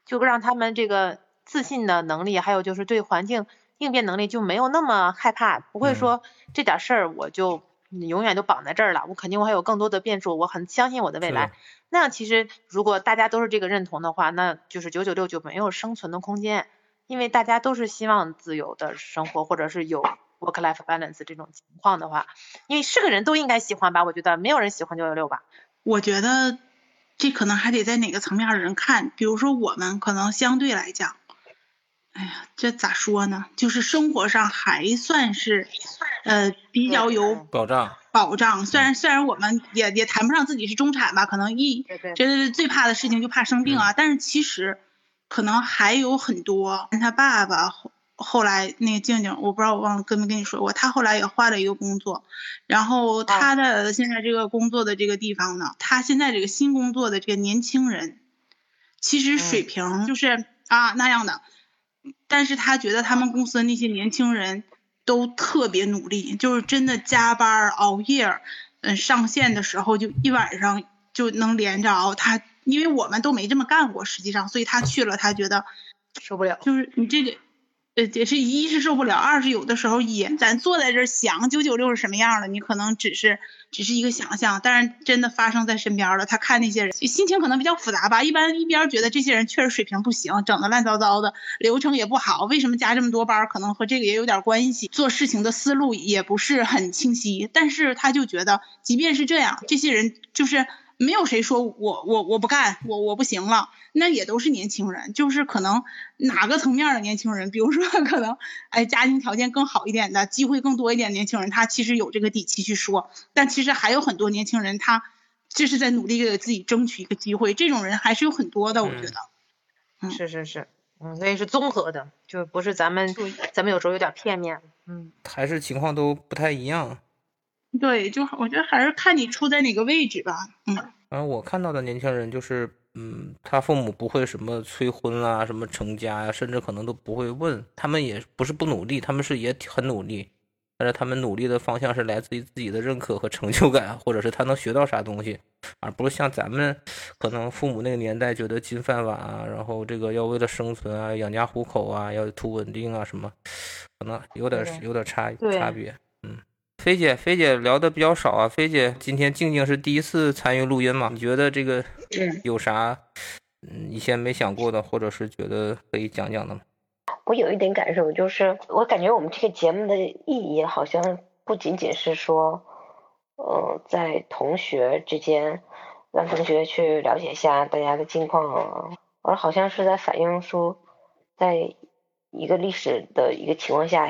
就让他们这个自信的能力，还有就是对环境应变能力就没有那么害怕，不会说这点事儿我就永远都绑在这儿了，我肯定我还有更多的变数，我很相信我的未来。那样其实如果大家都是这个认同的话，那就是九九六就没有生存的空间，因为大家都是希望自由的生活，或者是有 work life balance 这种情况的话，因为是个人都应该喜欢吧？我觉得没有人喜欢九九六吧？我觉得。这可能还得在哪个层面的人看，比如说我们可能相对来讲，哎呀，这咋说呢？就是生活上还算是，呃，比较有保障。保障，虽然虽然我们也也谈不上自己是中产吧，可能一这最怕的事情就怕生病啊，但是其实可能还有很多他爸爸。后后来那个静静，我不知道我忘了跟没跟你说过，他后来也换了一个工作，然后他的现在这个工作的这个地方呢，他现在这个新工作的这个年轻人，其实水平就是啊那样的，但是他觉得他们公司的那些年轻人都特别努力，就是真的加班熬夜，嗯上线的时候就一晚上就能连着熬。他因为我们都没这么干过，实际上，所以他去了，他觉得 [LAUGHS] 受不了，就是你这个。呃，也是一是受不了，二是有的时候也，咱坐在这儿想九九六是什么样的，你可能只是只是一个想象，但是真的发生在身边了，他看那些人心情可能比较复杂吧。一般一边觉得这些人确实水平不行，整的乱糟糟的，流程也不好，为什么加这么多班，可能和这个也有点关系，做事情的思路也不是很清晰。但是他就觉得，即便是这样，这些人就是。没有谁说我我我不干我我不行了，那也都是年轻人，就是可能哪个层面的年轻人，比如说 [LAUGHS] 可能哎家庭条件更好一点的，机会更多一点年轻人，他其实有这个底气去说，但其实还有很多年轻人，他这是在努力给自己争取一个机会，这种人还是有很多的，我觉得。嗯，是是是，嗯，所以是综合的，就不是咱们咱们有时候有点片面，嗯，还是情况都不太一样。对，就我觉得还是看你处在哪个位置吧。嗯，反正我看到的年轻人就是，嗯，他父母不会什么催婚啊，什么成家呀，甚至可能都不会问。他们也不是不努力，他们是也很努力，但是他们努力的方向是来自于自己的认可和成就感，或者是他能学到啥东西，而不是像咱们可能父母那个年代觉得金饭碗啊，然后这个要为了生存啊，养家糊口啊，要图稳定啊什么，可能有点有点差差别。菲姐，菲姐聊的比较少啊。菲姐今天静静是第一次参与录音嘛？你觉得这个有啥嗯以前没想过的，或者是觉得可以讲讲的吗？我有一点感受，就是我感觉我们这个节目的意义好像不仅仅是说，呃，在同学之间让同学去了解一下大家的近况，而好像是在反映出，在一个历史的一个情况下。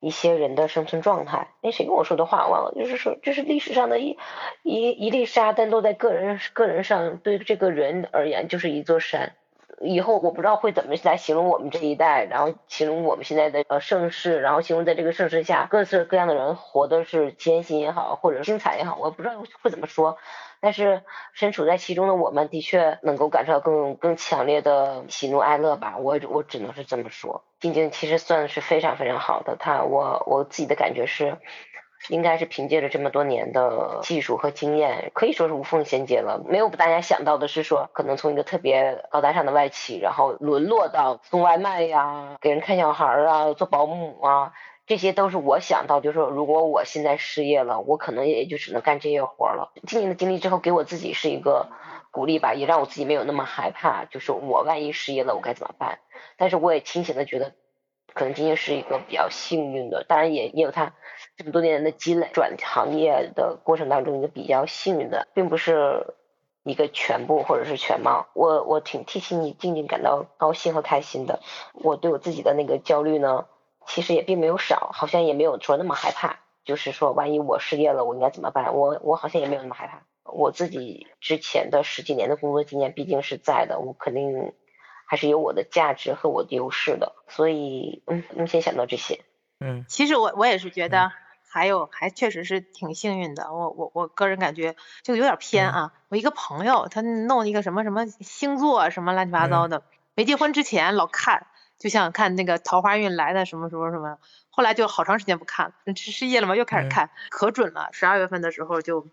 一些人的生存状态，那谁跟我说的话忘了，就是说，这是历史上的一一一粒沙，但落在个人个人上，对这个人而言就是一座山。以后我不知道会怎么来形容我们这一代，然后形容我们现在的呃盛世，然后形容在这个盛世下各式各样的人活的是艰辛也好，或者精彩也好，我不知道会怎么说。但是身处在其中的我们，的确能够感受到更更强烈的喜怒哀乐吧。我我只能是这么说。静静其实算是非常非常好的，他我我自己的感觉是。应该是凭借着这么多年的技术和经验，可以说是无缝衔接了。没有大家想到的是说，可能从一个特别高大上的外企，然后沦落到送外卖呀、给人看小孩啊、做保姆啊，这些都是我想到，就是说，如果我现在失业了，我可能也就只能干这些活了。今年的经历之后，给我自己是一个鼓励吧，也让我自己没有那么害怕，就是我万一失业了，我该怎么办？但是我也清醒的觉得。可能今天是一个比较幸运的，当然也也有他这么多年的积累，转行业的过程当中一个比较幸运的，并不是一个全部或者是全貌。我我挺替心里静静感到高兴和开心的。我对我自己的那个焦虑呢，其实也并没有少，好像也没有说那么害怕。就是说，万一我失业了，我应该怎么办？我我好像也没有那么害怕。我自己之前的十几年的工作经验毕竟是在的，我肯定。还是有我的价值和我的优势的，所以嗯，目前想到这些。嗯，其实我我也是觉得还有还确实是挺幸运的。我我我个人感觉就有点偏啊。我一个朋友他弄一个什么什么星座什么乱七八糟的，没结婚之前老看，就像看那个桃花运来的什么什么什么，后来就好长时间不看了。失失业了嘛，又开始看，可准了。十二月份的时候就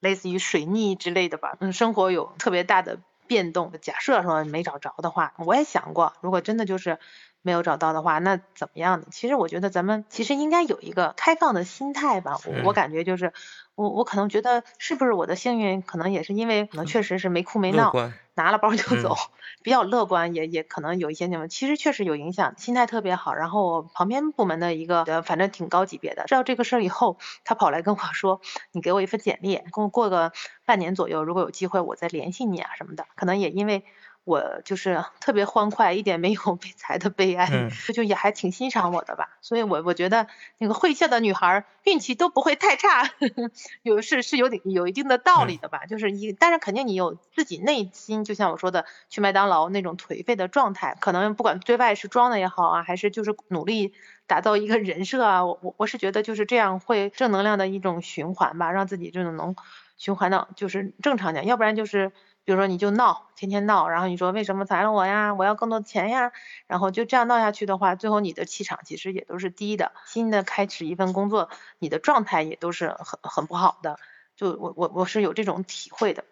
类似于水逆之类的吧，嗯，生活有特别大的。变动。假设说没找着的话，我也想过，如果真的就是没有找到的话，那怎么样呢？其实我觉得咱们其实应该有一个开放的心态吧。我感觉就是，我我可能觉得是不是我的幸运，可能也是因为可能确实是没哭没闹。拿了包就走，比较乐观，也也可能有一些那种，其实确实有影响，心态特别好。然后我旁边部门的一个，反正挺高级别的，知道这个事儿以后，他跑来跟我说，你给我一份简历，跟我过个半年左右，如果有机会我再联系你啊什么的。可能也因为。我就是特别欢快，一点没有被裁的悲哀，这就也还挺欣赏我的吧。所以，我我觉得那个会笑的女孩运气都不会太差，[LAUGHS] 有是是有点有一定的道理的吧。就是一，但是肯定你有自己内心，就像我说的，去麦当劳那种颓废的状态，可能不管对外是装的也好啊，还是就是努力打造一个人设啊，我我我是觉得就是这样会正能量的一种循环吧，让自己这种能循环到就是正常点，要不然就是。比如说你就闹，天天闹，然后你说为什么裁了我呀？我要更多的钱呀，然后就这样闹下去的话，最后你的气场其实也都是低的。新的开始一份工作，你的状态也都是很很不好的。就我我我是有这种体会的。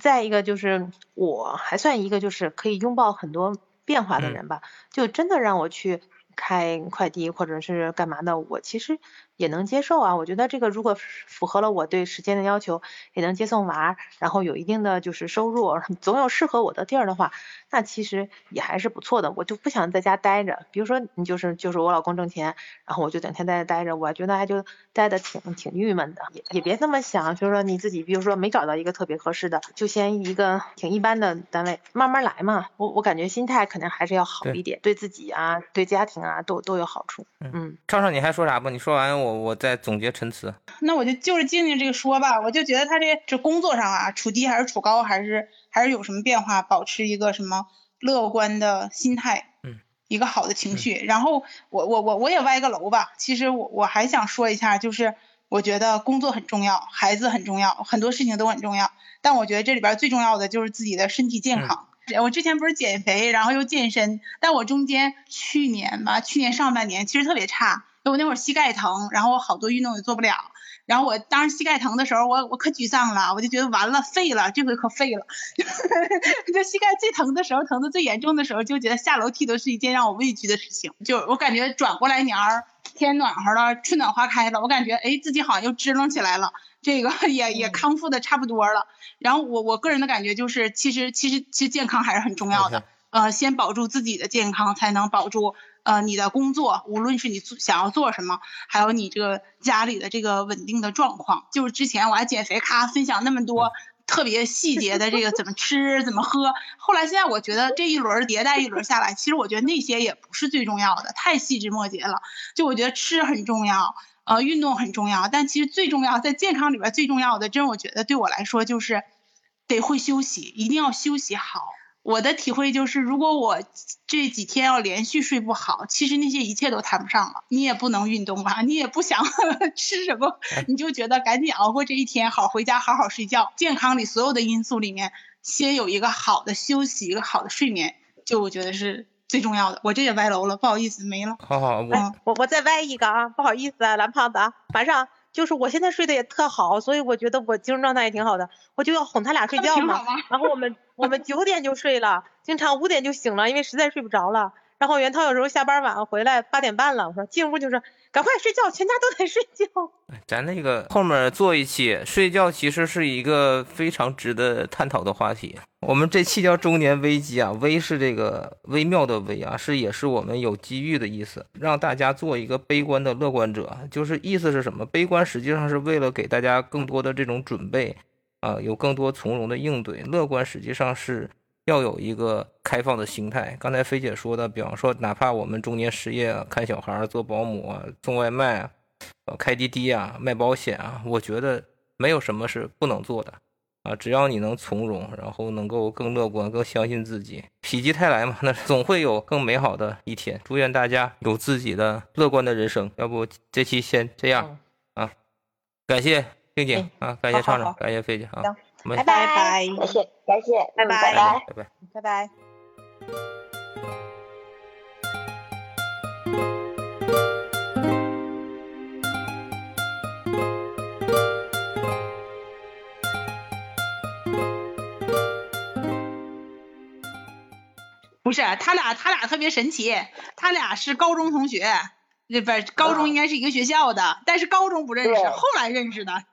再一个就是我还算一个就是可以拥抱很多变化的人吧，就真的让我去开快递或者是干嘛的，我其实。也能接受啊，我觉得这个如果符合了我对时间的要求，也能接送娃，然后有一定的就是收入，[LAUGHS] 总有适合我的地儿的话，那其实也还是不错的。我就不想在家待着，比如说你就是就是我老公挣钱，然后我就整天在家待着，我觉得还就待的挺挺郁闷的。也也别这么想，就是说你自己，比如说没找到一个特别合适的，就先一个挺一般的单位慢慢来嘛。我我感觉心态肯定还是要好一点，对自己啊，对家庭啊都都有好处。嗯，畅畅你还说啥不？你说完。我我我再总结陈词，那我就就着静静这个说吧，我就觉得他这这工作上啊，处低还是处高，还是还是有什么变化，保持一个什么乐观的心态，嗯，一个好的情绪。然后我我我我也歪个楼吧，其实我我还想说一下，就是我觉得工作很重要，孩子很重要，很多事情都很重要，但我觉得这里边最重要的就是自己的身体健康。我之前不是减肥，然后又健身，但我中间去年吧，去年上半年其实特别差。我那会儿膝盖疼，然后我好多运动也做不了，然后我当时膝盖疼的时候，我我可沮丧了，我就觉得完了，废了，这回可废了。[LAUGHS] 就膝盖最疼的时候，疼的最严重的时候，就觉得下楼梯都是一件让我畏惧的事情。就我感觉转过来年儿，天暖和了，春暖花开了，我感觉哎自己好像又支棱起来了，这个也也康复的差不多了。然后我我个人的感觉就是，其实其实其实健康还是很重要的，呃，先保住自己的健康，才能保住。呃，你的工作，无论是你想要做什么，还有你这个家里的这个稳定的状况，就是之前我还减肥，咔分享那么多特别细节的这个怎么吃怎么喝，后来现在我觉得这一轮迭代一轮下来，其实我觉得那些也不是最重要的，太细枝末节了。就我觉得吃很重要，呃，运动很重要，但其实最重要在健康里边最重要的，真我觉得对我来说就是得会休息，一定要休息好。我的体会就是，如果我这几天要连续睡不好，其实那些一切都谈不上了。你也不能运动吧，你也不想 [LAUGHS] 吃什么，你就觉得赶紧熬过这一天，好回家好好睡觉。健康里所有的因素里面，先有一个好的休息，一个好的睡眠，就我觉得是最重要的。我这也歪楼了，不好意思，没了。好好，我我我再歪一个啊，不好意思啊，蓝胖子啊，马上。就是我现在睡得也特好，所以我觉得我精神状态也挺好的，我就要哄他俩睡觉嘛。然后我们我们九点就睡了，经常五点就醒了，因为实在睡不着了。然后袁涛有时候下班晚回来八点半了，我说进屋就是赶快睡觉，全家都得睡觉。咱那个后面做一期睡觉，其实是一个非常值得探讨的话题。我们这期叫中年危机啊，危是这个微妙的危啊，是也是我们有机遇的意思，让大家做一个悲观的乐观者。就是意思是什么？悲观实际上是为了给大家更多的这种准备啊，有更多从容的应对。乐观实际上是。要有一个开放的心态。刚才菲姐说的，比方说，哪怕我们中年失业，啊看小孩、做保姆啊、送外卖、呃开滴滴啊、卖保险啊，我觉得没有什么是不能做的啊。只要你能从容，然后能够更乐观、更相信自己，否极泰来嘛，那总会有更美好的一天。祝愿大家有自己的乐观的人生。要不这期先这样啊？感谢静静啊，感谢畅畅，感谢菲姐啊。拜拜。拜，感谢感谢，拜拜。拜拜。拜拜。拜。不是他俩，他俩特别神奇，他俩是高中同学，那不是高中应该是一个学校的，但是高中不认识，后来认识的。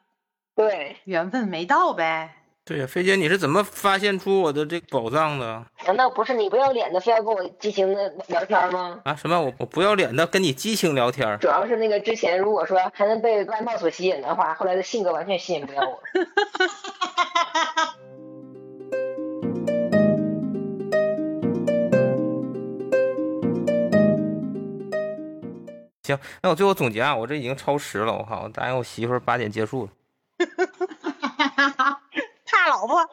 对，缘分没到呗。对呀，菲姐，你是怎么发现出我的这宝藏的？难道不是你不要脸的，非要跟我激情的聊天吗？啊，什么？我我不要脸的跟你激情聊天？主要是那个之前如果说还能被外貌所吸引的话，后来的性格完全吸引不了我。[LAUGHS] 行，那我最后总结啊，我这已经超时了，我靠，答应我媳妇八点结束了。[LAUGHS] 怕老婆。